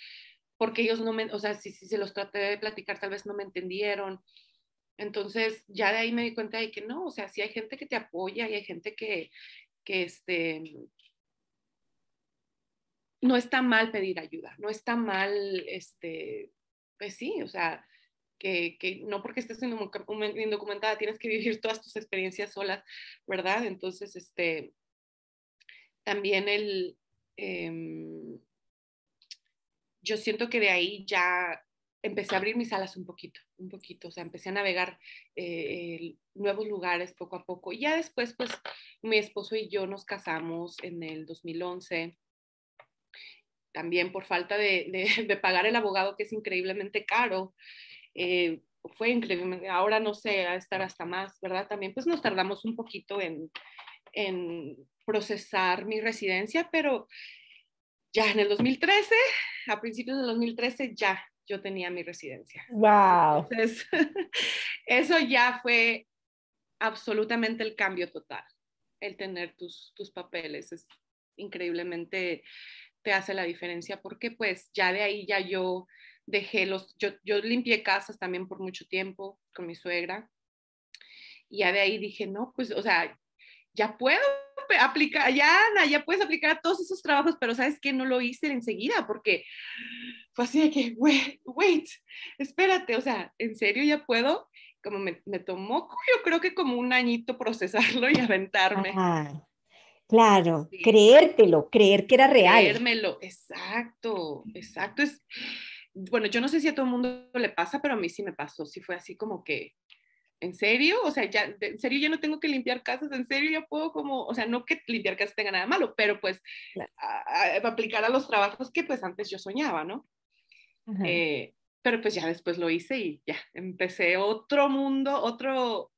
porque ellos no me, o sea, si, si se los traté de platicar, tal vez no me entendieron. Entonces, ya de ahí me di cuenta de que no, o sea, sí hay gente que te apoya y hay gente que, que este, no está mal pedir ayuda, no está mal, este, pues sí, o sea, que, que, no porque estés indocumentada tienes que vivir todas tus experiencias solas, ¿verdad? Entonces, este, también el, em, yo siento que de ahí ya empecé a abrir mis alas un poquito, un poquito, o sea, empecé a navegar eh, nuevos lugares poco a poco. Y ya después, pues, mi esposo y yo nos casamos en el 2011, también por falta de, de, pagar el abogado, que es increíblemente caro. Eh, fue increíble, ahora no sé, a estar hasta más, ¿verdad? También pues nos tardamos un poquito en, en procesar mi residencia, pero ya en el 2013, a principios del 2013, ya yo tenía mi residencia. ¡Wow! Entonces, [laughs] eso ya fue absolutamente el cambio total, el tener tus, tus papeles. Es increíblemente te hace la diferencia porque pues ya de ahí ya yo dejé los, yo, yo limpié casas también por mucho tiempo con mi suegra. Y ya de ahí dije, no, pues, o sea, ya puedo aplicar, ya Ana, ya puedes aplicar a todos esos trabajos, pero sabes que no lo hice enseguida porque fue así de que, wait, wait, espérate, o sea, ¿en serio ya puedo? Como me, me tomó, yo creo que como un añito procesarlo y aventarme. claro, creértelo, creer que era real. Creérmelo, exacto, exacto. Es, bueno, yo no sé si a todo el mundo le pasa, pero a mí sí me pasó, sí fue así como que, ¿en serio? O sea, ya, en serio ya no tengo que limpiar casas, en serio ya puedo como, o sea, no que limpiar casas tenga nada malo, pero pues aplicar a los trabajos que pues antes yo soñaba, ¿no? Eh, pero pues ya después lo hice y ya, empecé otro mundo, otro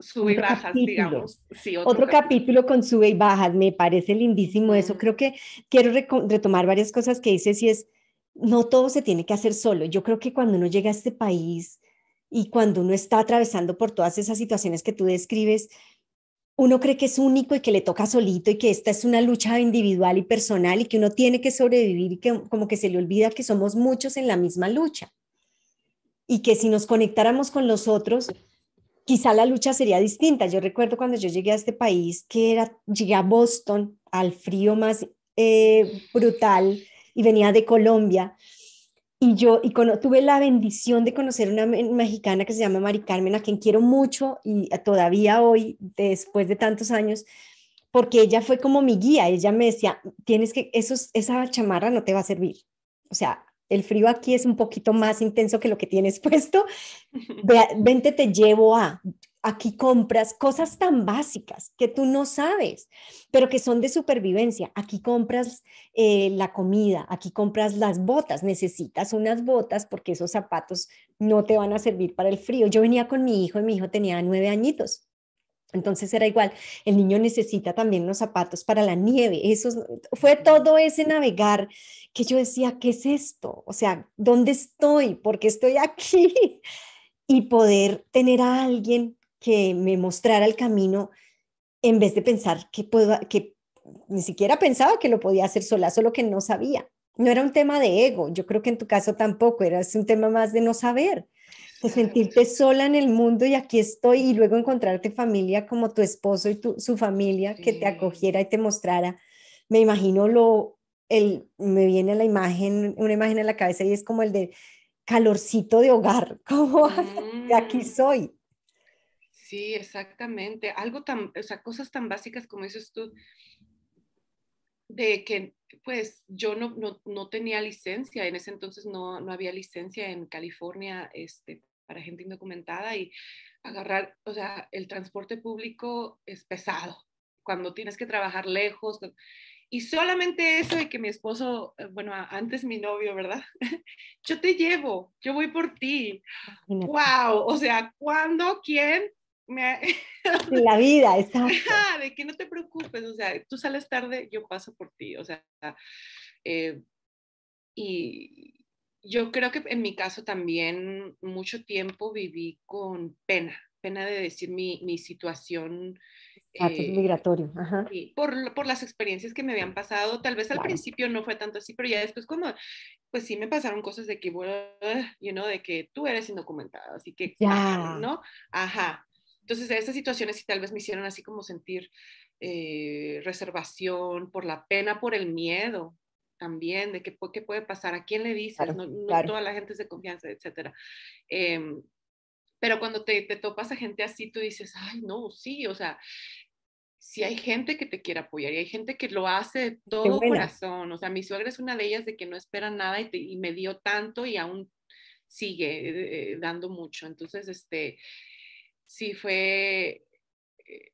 sube y bajas, digamos. Sí, otro, capítulo. con sube y bajas, me parece lindísimo eso. Creo que quiero retomar varias cosas que dices y es, no todo se tiene que hacer solo. Yo creo que cuando uno llega a este país, y cuando uno está atravesando por todas esas situaciones que tú describes, uno cree que es único y que le toca solito y que esta es una lucha individual y personal y que uno tiene que sobrevivir y que como que se le olvida que somos muchos en la misma lucha. Y que si nos conectáramos con los otros, quizá la lucha sería distinta. Yo recuerdo cuando yo llegué a este país, que era, llegué a Boston, al frío más eh, brutal, y venía de Colombia, y yo y tuve la bendición de conocer una mexicana que se llama Mari Carmen, a quien quiero mucho y todavía hoy, después de tantos años, porque ella fue como mi guía. Ella me decía, tienes que, esos, esa chamarra no te va a servir. O sea, el frío aquí es un poquito más intenso que lo que tienes [laughs] puesto. [laughs] Vente, te llevo a, aquí compras cosas tan básicas que tú no sabes, pero que son de supervivencia. Aquí compras eh, la comida, aquí compras las botas, necesitas unas botas porque esos zapatos no te van a servir para el frío. Yo venía con mi hijo y mi hijo tenía nueve añitos. Entonces era igual, el niño necesita también los zapatos para la nieve. Eso fue todo ese navegar que yo decía, ¿qué es esto? O sea, ¿dónde estoy? ¿Por qué estoy aquí? [laughs] Y poder tener a alguien que me mostrara el camino en vez de pensar que puedo, que ni siquiera pensaba que lo podía hacer sola, solo que no sabía. No era un tema de ego, yo creo que en tu caso tampoco, era un tema más de no saber. de sentirte sola en el mundo y aquí estoy y luego encontrarte familia como tu esposo y tu, su familia que te acogiera y te mostrara. Me imagino lo, el, me viene la imagen, una imagen en la cabeza y es como el de calorcito de hogar, [laughs] como de aquí mm. soy. Sí, exactamente. Algo tan, o sea, cosas tan básicas como dices tú, de que pues yo no, no, no, tenía licencia, en ese entonces no, no, había licencia en California este, para gente indocumentada y agarrar, o sea, el transporte público es pesado cuando tienes que trabajar lejos. Y solamente eso de que mi esposo, eh, bueno, antes mi novio, ¿verdad? [laughs] yo te llevo, yo voy por ti. ¡Wow! O sea, ¿cuándo? ¿Quién? Me... [laughs] la vida, está. de que no te preocupes, o sea, tú sales tarde, yo paso por ti, o sea, eh, y yo creo que en mi caso también mucho tiempo viví con pena, pena de decir mi, mi situación. Eh, migratorio, Ajá. por, por, las experiencias que me habían pasado, tal vez al principio no fue tanto así, pero ya después como, pues sí me pasaron cosas de que, bueno, you know, de que tú eres indocumentado, así que, ya. ¿no? Ajá, entonces, esas situaciones sí tal vez me hicieron así como sentir eh, reservación por la pena, por el miedo también, de qué, qué puede pasar, a quién le dices, no, toda la gente es de confianza, etc. Em, pero cuando te, te topas a gente así, tú dices, ay, no, sí, o sea, si hay gente que te quiere apoyar y hay gente que lo hace de todo corazón. O sea, mi suegra es una de ellas de que no espera nada y, y me dio tanto y aún sigue eh, dando mucho. Entonces, este, sí fue eh,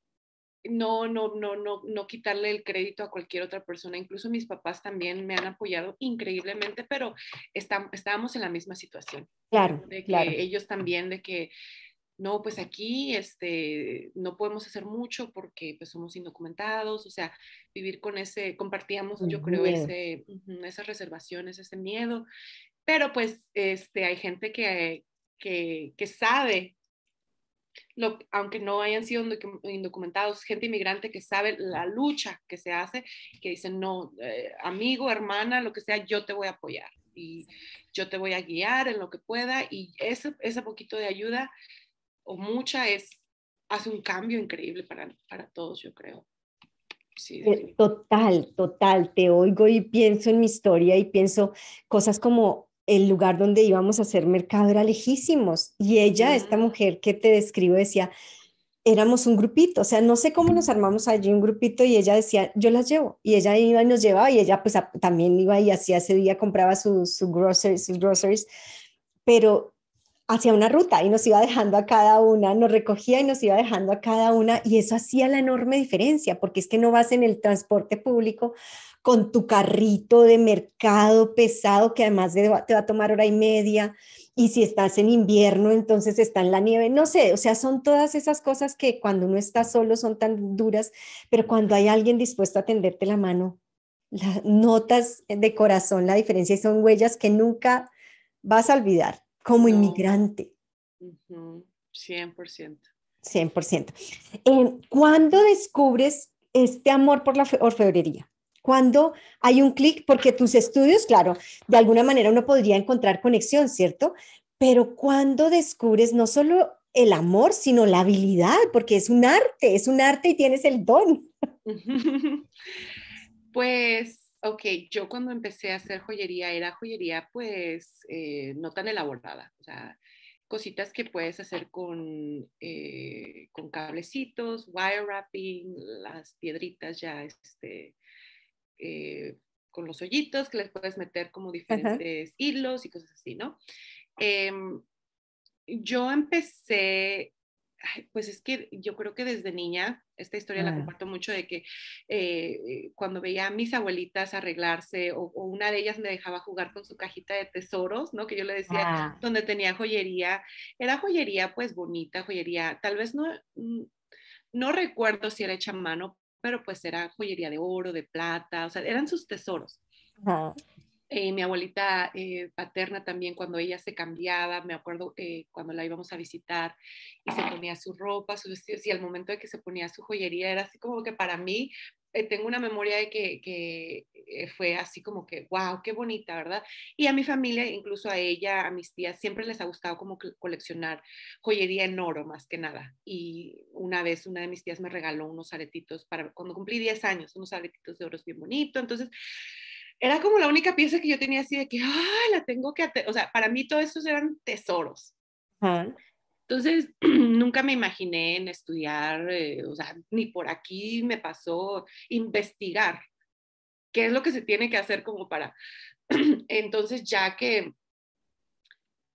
no, no, no, no, no quitarle el crédito a cualquier otra persona. Incluso mis papás también me han apoyado increíblemente, pero estábamos en la misma situación. Claro, de que ellos también, de que no, pues aquí este, no podemos hacer mucho porque pues somos indocumentados, o sea, vivir con ese, compartíamos yo creo ese, esas reservaciones, ese miedo, pero pues este, hay gente que, que, que sabe aunque no hayan sido indocumentados, gente inmigrante que sabe la lucha que se hace, que dicen, no, eh, amigo, hermana, lo que sea, yo te voy a apoyar y yo te voy a guiar en lo que pueda y ese, ese poquito de ayuda o mucha es, hace un cambio increíble para, para todos, yo creo. Sí, eh, total, total, te oigo y pienso en mi historia y pienso cosas como el lugar donde íbamos a hacer mercado era lejísimos. Y ella, esta mujer que te describo, decía, éramos un grupito, o sea, no sé cómo nos armamos allí un grupito y ella decía, yo las llevo. Y ella iba y nos llevaba y ella pues también iba y hacía ese día, compraba sus su groceries, sus groceries, pero hacía una ruta y nos iba dejando a cada una, nos recogía y nos iba dejando a cada una y eso hacía la enorme diferencia, porque es que no vas en el transporte público con tu carrito de mercado pesado que además te va a tomar hora y media. Y si estás en invierno, entonces está en la nieve. No sé, o sea, son todas esas cosas que cuando uno está solo son tan duras, pero cuando hay alguien dispuesto a tenderte la mano, las notas de corazón la diferencia y son huellas que nunca vas a olvidar como inmigrante. 100%. 100%. Eh, ¿Cuándo descubres este amor por la orfebrería? Cuando hay un clic, porque tus estudios, claro, de alguna manera uno podría encontrar conexión, ¿cierto? Pero cuando descubres no solo el amor, sino la habilidad, porque es un arte, es un arte y tienes el don. [laughs] Pues, ok, yo cuando empecé a hacer joyería, era joyería pues eh, no tan elaborada, o sea, cositas que puedes hacer con, eh, con cablecitos, wire wrapping, las piedritas ya, este, eh, con los hoyitos que les puedes meter como diferentes hilos y cosas así, ¿no? Em, yo empecé, pues es que yo creo que desde niña, esta historia la comparto mucho de que eh, cuando veía a mis abuelitas arreglarse o, una de ellas me dejaba jugar con su cajita de tesoros, ¿no? Que yo le decía, ah. donde tenía joyería, era joyería pues bonita, joyería, tal vez no, mm, no recuerdo si era hecha a mano, pero pues era joyería de oro, de plata, o sea, eran sus tesoros. Eh, mi abuelita eh, paterna también, cuando ella se cambiaba, me acuerdo eh, cuando la íbamos a visitar y se ponía su ropa, sus vestidos, y al momento de que se ponía su joyería, era así como que para mí, eh, tengo una memoria de que, que, eh, fue así como que, wow, qué bonita, ¿verdad? Y a mi familia, incluso a ella, a mis tías, siempre les ha gustado como coleccionar joyería en oro más que nada. Y una vez una de mis tías me regaló unos aretitos para cuando cumplí 10 años, unos aretitos de oro bien bonito. Entonces, era como la única pieza que yo tenía así de que, ay, la tengo que, o sea, para mí todos esos eran tesoros. Entonces, [clears throat] nunca me imaginé en estudiar, eh, o sea, ni por aquí me pasó investigar qué es lo que se tiene que hacer como para... [clears throat] Entonces, ya que,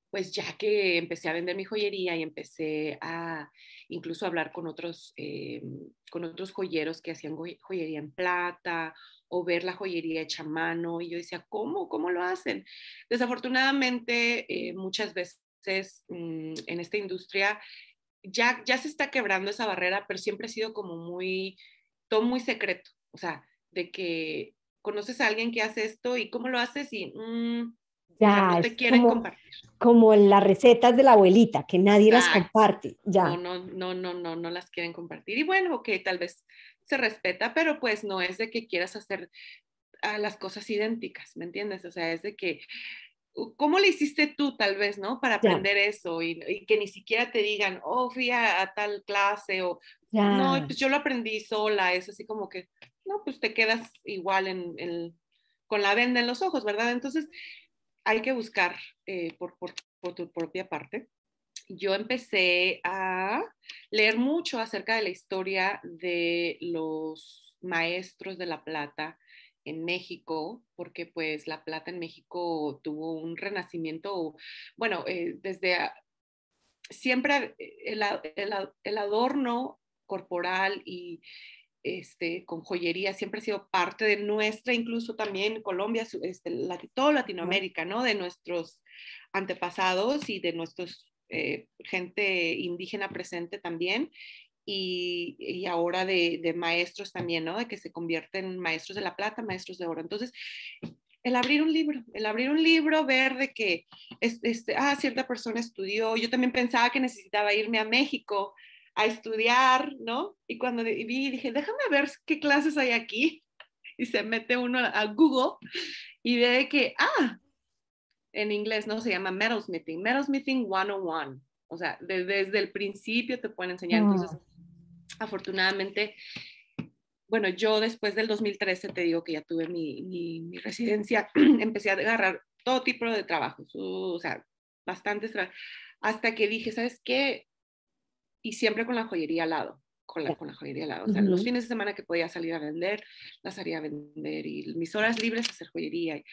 pues ya que empecé a vender mi joyería y empecé a incluso hablar con otros, eh, con otros joyeros que hacían joyería en plata o ver la joyería hecha a mano, y yo decía, ¿cómo? ¿Cómo lo hacen? Desafortunadamente, eh, muchas veces Mm, en esta industria ya, ya se está quebrando esa barrera, pero siempre ha sido como muy, todo muy secreto, o sea, de que conoces a alguien que hace esto y cómo lo haces y mm, ya, no te quieren como, compartir. Como las recetas de la abuelita, que nadie las comparte, ya. No, no, no, no, no, no las quieren compartir. Y bueno, que tal vez se respeta, pero pues no es de que quieras hacer a las cosas idénticas, ¿me entiendes? O sea, es de que ¿cómo le hiciste tú tal vez, no? Para aprender eso y, que ni siquiera te digan, oh, fui a, tal clase o, no, pues yo lo aprendí sola, es así como que, no, pues te quedas igual en, con la venda en los ojos, ¿verdad? Entonces, hay que buscar eh, por, por, por tu propia parte. Yo empecé a leer mucho acerca de la historia de los maestros de la plata, en México, porque pues la plata en México tuvo un renacimiento, bueno, eh, desde siempre el, el, adorno corporal y este, con joyería siempre ha sido parte de nuestra, incluso también Colombia, este, todo Latinoamérica, ¿no? De nuestros antepasados y de nuestros eh, gente indígena presente también y, ahora de, maestros también, ¿no? De que se convierten en maestros de la plata, maestros de oro. Entonces, el abrir un libro, el abrir un libro, ver de que este, ah, cierta persona estudió, yo también pensaba que necesitaba irme a México a estudiar, ¿no? Y cuando vi, dije, déjame ver qué clases hay aquí. [laughs] Y se mete uno a Google y ve que, ah, en inglés, ¿no? Se llama Metalsmithing, Metalsmithing 101. O sea, desde el principio te pueden enseñar. Entonces, mm afortunadamente, bueno, yo después del 2013 te digo que ya tuve mi, mi, residencia, [clears throat] empecé a agarrar todo tipo de trabajos, o sea, bastantes hasta que dije, ¿sabes qué? Y siempre con la joyería al lado, con la, con la joyería al lado. O sea, los fines de semana que podía salir a vender, las haría vender y mis horas libres hacer joyería. Y,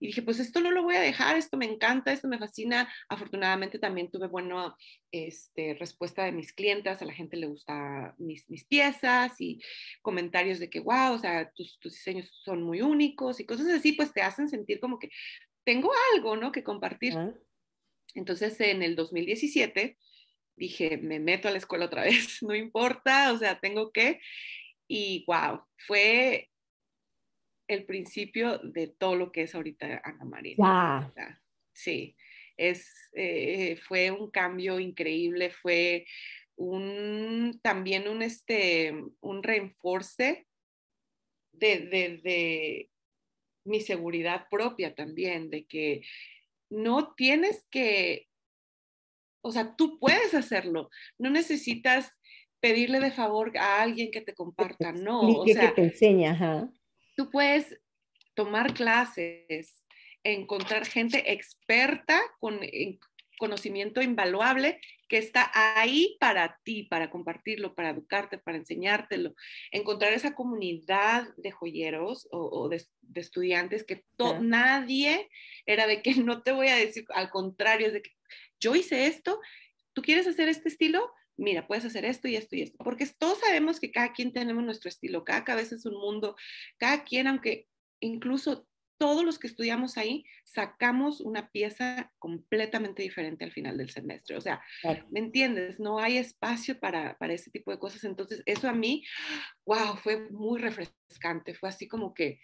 y dije, pues esto no lo voy a dejar, esto me encanta, esto me fascina. Afortunadamente también tuve buena este, respuesta de mis clientes, a la gente le gusta mis, mis piezas y comentarios de que, wow, o sea, tus, tus diseños son muy únicos y cosas así, pues te hacen sentir como que tengo algo, ¿no? Que compartir. Entonces, en el 2017 dije, me meto a la escuela otra [laughs] vez, no importa, o sea, tengo que. Y wow, fue el principio de todo lo que es ahorita Ana María. Sí, es, eh, fue un cambio increíble, fue un, también un, este, un reenforce de, de, de mi seguridad propia también, de que no tienes que, o sea, tú puedes hacerlo, no necesitas pedirle de favor a alguien que te comparta, no. O sea, que te enseña, ajá tú puedes tomar clases, encontrar gente experta con conocimiento invaluable que está ahí para ti, para compartirlo, para educarte, para enseñártelo. Encontrar esa comunidad de joyeros o, de, estudiantes que nadie era de que [laughs] no te voy a decir, al contrario, es de que yo hice esto, ¿tú quieres hacer este estilo? Mira, puedes hacer esto y esto y esto, porque todos sabemos que cada quien tenemos nuestro estilo, cada cabeza es un mundo, cada quien, aunque incluso todos los que estudiamos ahí sacamos una pieza completamente diferente al final del semestre. O sea, ¿me entiendes? No hay espacio para, para ese tipo de cosas. Entonces, eso a mí, wow, fue muy refrescante. Fue así como que,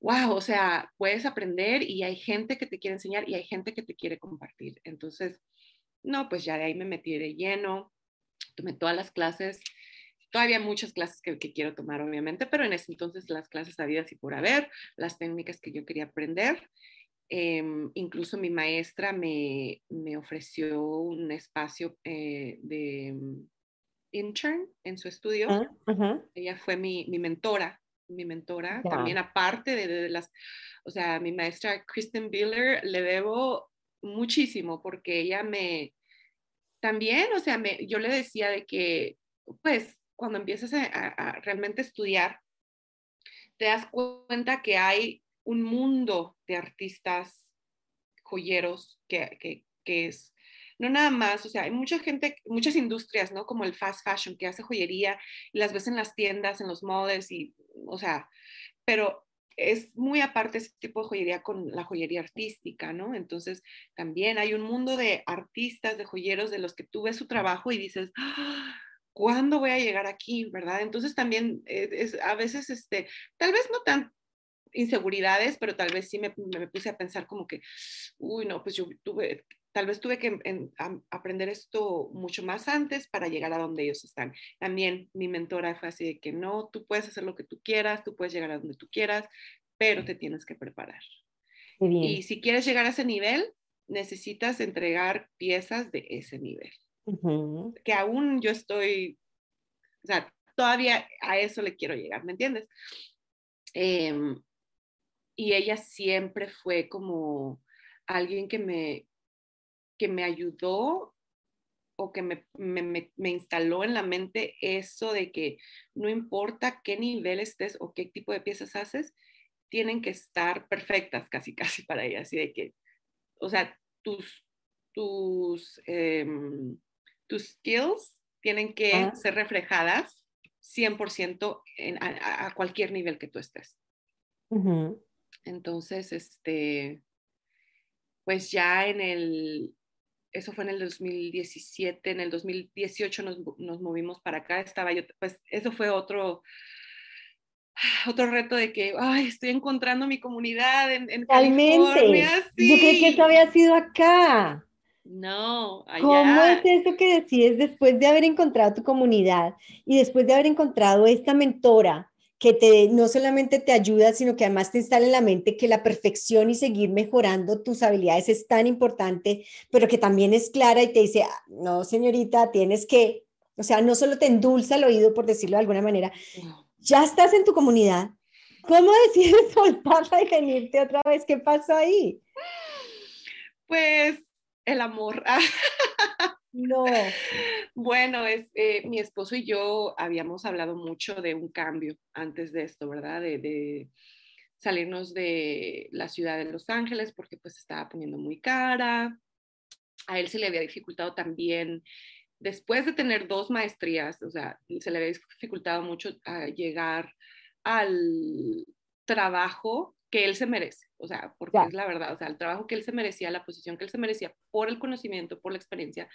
wow, o sea, puedes aprender y hay gente que te quiere enseñar y hay gente que te quiere compartir. Entonces, no, pues ya de ahí me metí de lleno, tomé todas las clases Todavía muchas clases que, quiero tomar, obviamente, pero en ese entonces las clases había y por haber, las técnicas que yo quería aprender. Em, incluso mi maestra me, me ofreció un espacio eh, de mm, intern en su estudio. Ah, Ella fue mi, mi mentora mi mentora, también aparte de, las, o sea, mi maestra Kristen Biller, le debo muchísimo porque ella me, también, o sea, me, yo le decía de que, pues, cuando empiezas a, realmente estudiar, te das cuenta que hay un mundo de artistas joyeros que, que, que es no nada más, o sea, hay mucha gente, muchas industrias, ¿no? Como el fast fashion que hace joyería y las ves en las tiendas, en los moldes y, o sea, pero es muy aparte ese tipo de joyería con la joyería artística, ¿no? Entonces, también hay un mundo de artistas, de joyeros, de los que tú ves su trabajo y dices, ¡Ah! ¿cuándo voy a llegar aquí, verdad? Entonces también eh, es, a veces, este, tal vez no tan inseguridades, pero tal vez sí me, me, puse a pensar como que, uy, no, pues yo tuve, tal vez tuve que aprender esto mucho más antes para llegar a donde ellos están. También mi mentora fue así de que no, tú puedes hacer lo que tú quieras, tú puedes llegar a donde tú quieras, pero te tienes que preparar. Y si quieres llegar a ese nivel, necesitas entregar piezas de ese nivel. Que aún yo estoy, o sea, todavía a eso le quiero llegar, ¿me entiendes? Em, y ella siempre fue como alguien que me, que me ayudó o que me, me, instaló en la mente eso de que no importa qué nivel estés o qué tipo de piezas haces, tienen que estar perfectas casi, casi para ella. Así de que, o sea, tus, tus, em, tus skills tienen que ah. ser reflejadas 100% en, a, cualquier nivel que tú estés. Entonces, este, pues ya en el, eso fue en el 2017, en el 2018 nos, nos, movimos para acá, estaba yo, pues eso fue otro, [sighs] otro reto de que, ay, estoy encontrando mi comunidad en, en California. Yo creo que eso había sido acá. No, allá. ¿Cómo es eso que decides después de haber encontrado tu comunidad y después de haber encontrado esta mentora que te, no solamente te ayuda, sino que además te instala en la mente que la perfección y seguir mejorando tus habilidades es tan importante, pero que también es clara y te dice, ah, no, señorita, tienes que, o sea, no solo te endulza el oído, por decirlo de alguna manera, ya estás en tu comunidad, ¿cómo decides [laughs] soltarla y venirte otra vez? ¿Qué pasó ahí? Pues el amor. [laughs] No. Bueno, es, eh, mi esposo y yo habíamos hablado mucho de un cambio antes de esto, ¿verdad? De, salirnos de la ciudad de Los Ángeles porque pues estaba poniendo muy cara. A él se le había dificultado también, después de tener dos maestrías, o sea, se le había dificultado mucho a llegar al trabajo que él se merece, o sea, porque es la verdad, o sea, el trabajo que él se merecía, la posición que él se merecía por el conocimiento, por la experiencia,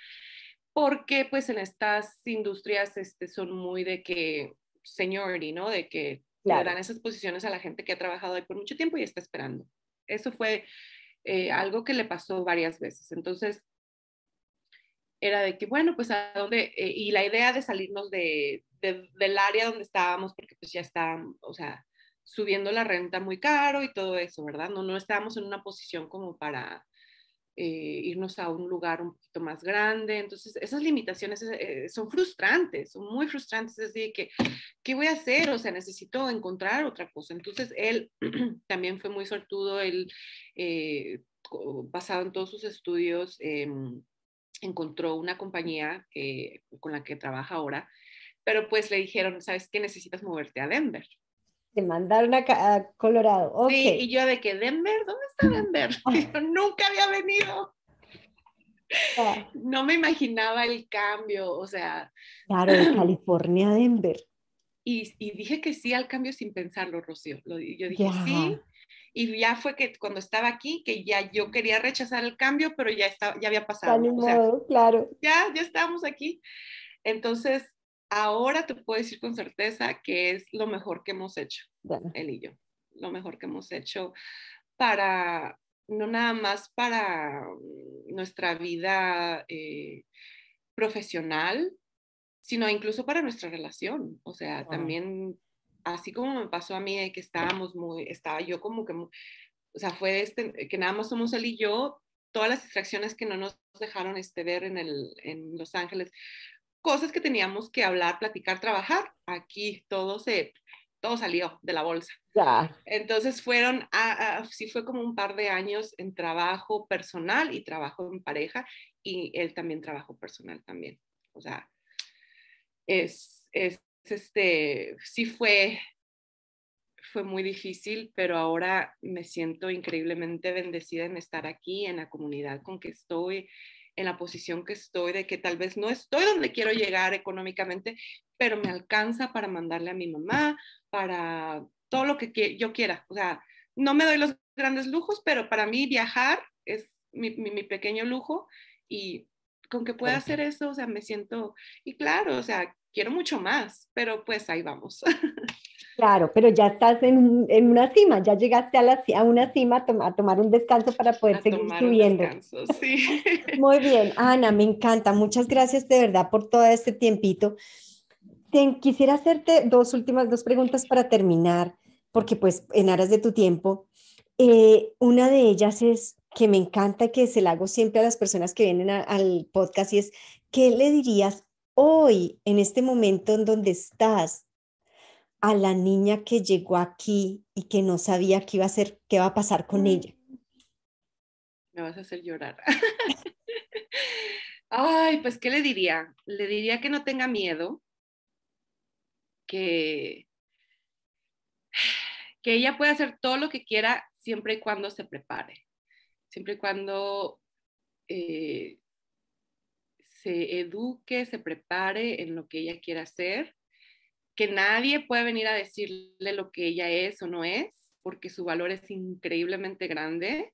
porque pues en estas industrias este, son muy de que seniority, ¿no? De que le dan esas posiciones a la gente que ha trabajado ahí por mucho tiempo y está esperando. Eso fue eh, algo que le pasó varias veces. Entonces, era de que, bueno, pues a dónde, eh, y la idea de salirnos de, del área donde estábamos, porque pues ya está, o sea, subiendo la renta muy caro y todo eso, ¿verdad? No, no estábamos en una posición como para eh, irnos a un lugar un poquito más grande. Entonces, esas limitaciones eh, son frustrantes, son muy frustrantes. Es decir, que, ¿qué voy a hacer? O sea, necesito encontrar otra cosa. Entonces, él [clears throat] también fue muy sortudo, él, eh, basado en todos sus estudios, em, encontró una compañía con la que trabaja ahora, pero pues le dijeron, ¿sabes qué? Necesitas moverte a Denver. Te mandaron a, Colorado. Sí, y yo de que Denver, ¿dónde está Denver? Yo nunca había venido. Ah. No me imaginaba el cambio, o sea. Claro, de California a Denver. Y, y, dije que sí al cambio sin pensarlo, Rocío. Yo dije sí. Y ya fue que cuando estaba aquí, que ya yo quería rechazar el cambio, pero ya, estaba, ya había pasado. claro. Ya, ya estábamos aquí. Entonces, ahora te puedo decir con certeza que es lo mejor que hemos hecho, él y yo, lo mejor que hemos hecho para, no nada más para nuestra vida eh, profesional, sino incluso para nuestra relación. O sea, también, así como me pasó a mí, que estábamos muy, estaba yo como que, o sea, fue este, que nada más somos él y yo, todas las distracciones que no nos dejaron este, ver en, el, en Los Ángeles, cosas que teníamos que hablar, platicar, trabajar, aquí todo se, todo salió de la bolsa. Ya. Entonces fueron, a, sí fue como un par de años en trabajo personal y trabajo en pareja y él también trabajo personal también. O sea, es, es este, sí fue, fue muy difícil, pero ahora me siento increíblemente bendecida en estar aquí, en la comunidad con que estoy, en la posición que estoy, de que tal vez no estoy donde quiero llegar económicamente, pero me alcanza para mandarle a mi mamá, para todo lo que yo quiera. O sea, no me doy los grandes lujos, pero para mí viajar es mi, mi, pequeño lujo y con que pueda hacer eso, o sea, me siento, y claro, o sea, quiero mucho más, pero pues ahí vamos. [laughs] Claro, pero ya estás en, en una cima, ya llegaste a, la, a una cima a, tomar un descanso para poder seguir subiendo. sí. [laughs] Muy bien, Ana, me encanta. Muchas gracias de verdad por todo este tiempito. quisiera hacerte dos últimas, dos preguntas para terminar, porque pues en aras de tu tiempo, eh, una de ellas es que me encanta que se la hago siempre a las personas que vienen al podcast y es, ¿qué le dirías hoy, en este momento en donde estás, a la niña que llegó aquí y que no sabía qué iba a hacer, qué va a pasar con ella? Me vas a hacer llorar. [laughs] Ay, pues, ¿qué le diría? Le diría que no tenga miedo, que, que ella puede hacer todo lo que quiera siempre y cuando se prepare, siempre y cuando eh, se eduque, se prepare en lo que ella quiera hacer que nadie puede venir a decirle lo que ella es o no es, porque su valor es increíblemente grande.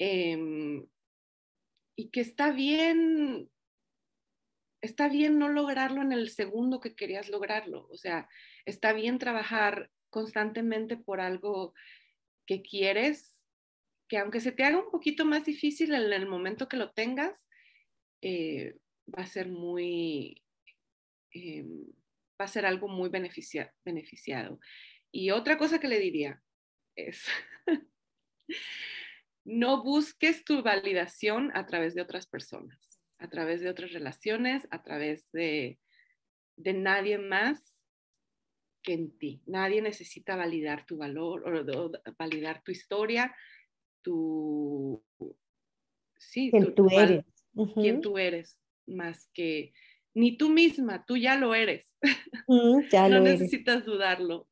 Em, y que está bien, está bien no lograrlo en el segundo que querías lograrlo. O sea, está bien trabajar constantemente por algo que quieres, que aunque se te haga un poquito más difícil en el momento que lo tengas, eh, va a ser muy... Em, va a ser algo muy beneficiado. Y otra cosa que le diría es, [laughs] no busques tu validación a través de otras personas, a través de otras relaciones, a través de, de nadie más que en ti. Nadie necesita validar tu valor o, validar tu historia, tu... Sí, ¿Quién tú eres? Quién tú eres, más que ni tú misma, tú ya lo eres. [laughs] Mm, ya no necesitas dudarlo.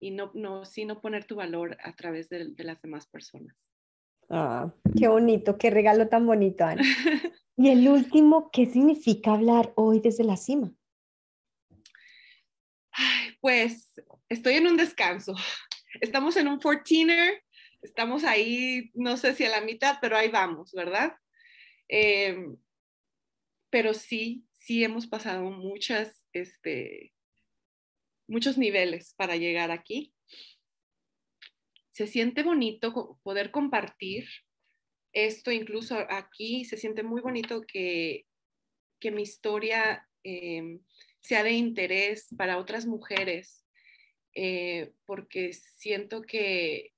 Y no, no, sino poner tu valor a través de, las demás personas. Ah, qué bonito, qué regalo tan bonito, Ana. [laughs] y el último, ¿qué significa hablar hoy desde la cima? pues estoy en un descanso. Estamos en un 14er, estamos ahí, no sé si a la mitad, pero ahí vamos, ¿verdad? Em, pero sí, sí hemos pasado muchas, este, muchos niveles para llegar aquí. Se siente bonito poder compartir esto, incluso aquí se siente muy bonito que, que mi historia em, sea de interés para otras mujeres, eh, porque siento que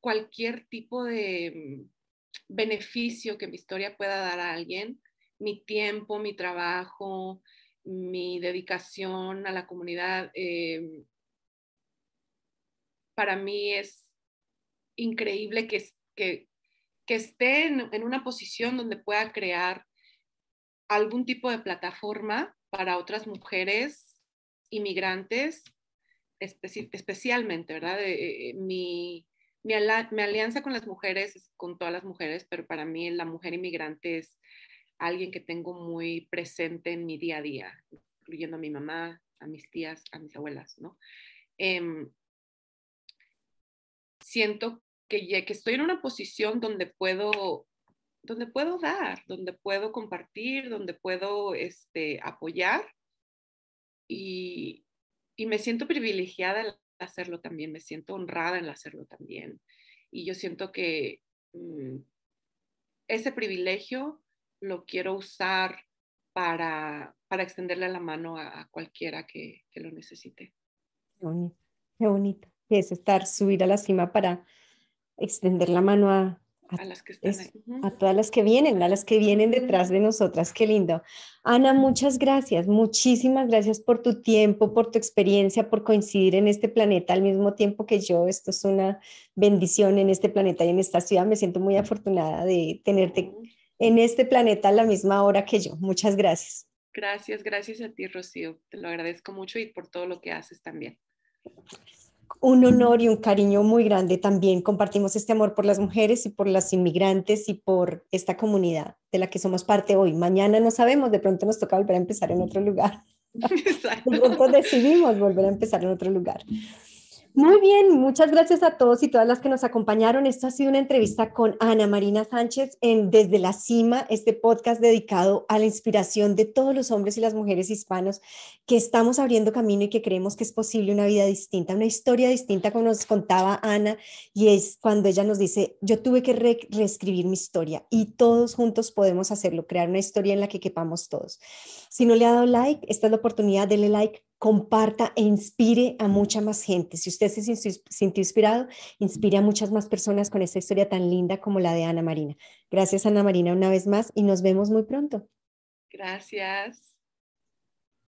cualquier tipo de beneficio que mi historia pueda dar a alguien mi tiempo, mi trabajo, mi dedicación a la comunidad, eh, para mí es increíble que, que, esté en, una posición donde pueda crear algún tipo de plataforma para otras mujeres inmigrantes, especialmente, ¿verdad? Eh, mi, mi, alianza con las mujeres es con todas las mujeres, pero para mí la mujer inmigrante es alguien que tengo muy presente en mi día a día, incluyendo a mi mamá, a mis tías, a mis abuelas, ¿no? Em, siento que, que estoy en una posición donde puedo, donde puedo dar, donde puedo compartir, donde puedo este, apoyar y, y me siento privilegiada hacerlo también, me siento honrada en hacerlo también. Y yo siento que mm, ese privilegio lo quiero usar para, para extenderle la mano a, cualquiera que, que, lo necesite. Qué bonito, qué bonito. Es estar, subir a la cima para extender la mano a, a, las que están ahí. a todas las que vienen, a las que vienen detrás de nosotras. Qué lindo. Ana, muchas gracias, muchísimas gracias por tu tiempo, por tu experiencia, por coincidir en este planeta al mismo tiempo que yo. Esto es una bendición en este planeta y en esta ciudad. Me siento muy afortunada de tenerte en este planeta a la misma hora que yo. Muchas gracias. Gracias, gracias a ti, Rocío. Te lo agradezco mucho y por todo lo que haces también un honor y un cariño muy grande también. Compartimos este amor por las mujeres y por las inmigrantes y por esta comunidad de la que somos parte hoy. Mañana no sabemos, de pronto nos toca volver a empezar en otro lugar. [laughs] Exacto. De pronto decidimos volver a empezar en otro lugar. Muy bien, muchas gracias a todos y todas las que nos acompañaron. Esto ha sido una entrevista con Ana Marina Sánchez en Desde la Cima, este podcast dedicado a la inspiración de todos los hombres y las mujeres hispanos que estamos abriendo camino y que creemos que es posible una vida distinta, una historia distinta como nos contaba Ana y es cuando ella nos dice, yo tuve que reescribir mi historia y todos juntos podemos hacerlo, crear una historia en la que quepamos todos. Si no le ha dado like, esta es la oportunidad, dele like, comparta e inspire a mucha más gente. Si usted se sintió inspirado, inspire a muchas más personas con esta historia tan linda como la de Ana Marina. Gracias Ana Marina una vez más y nos vemos muy pronto. Gracias.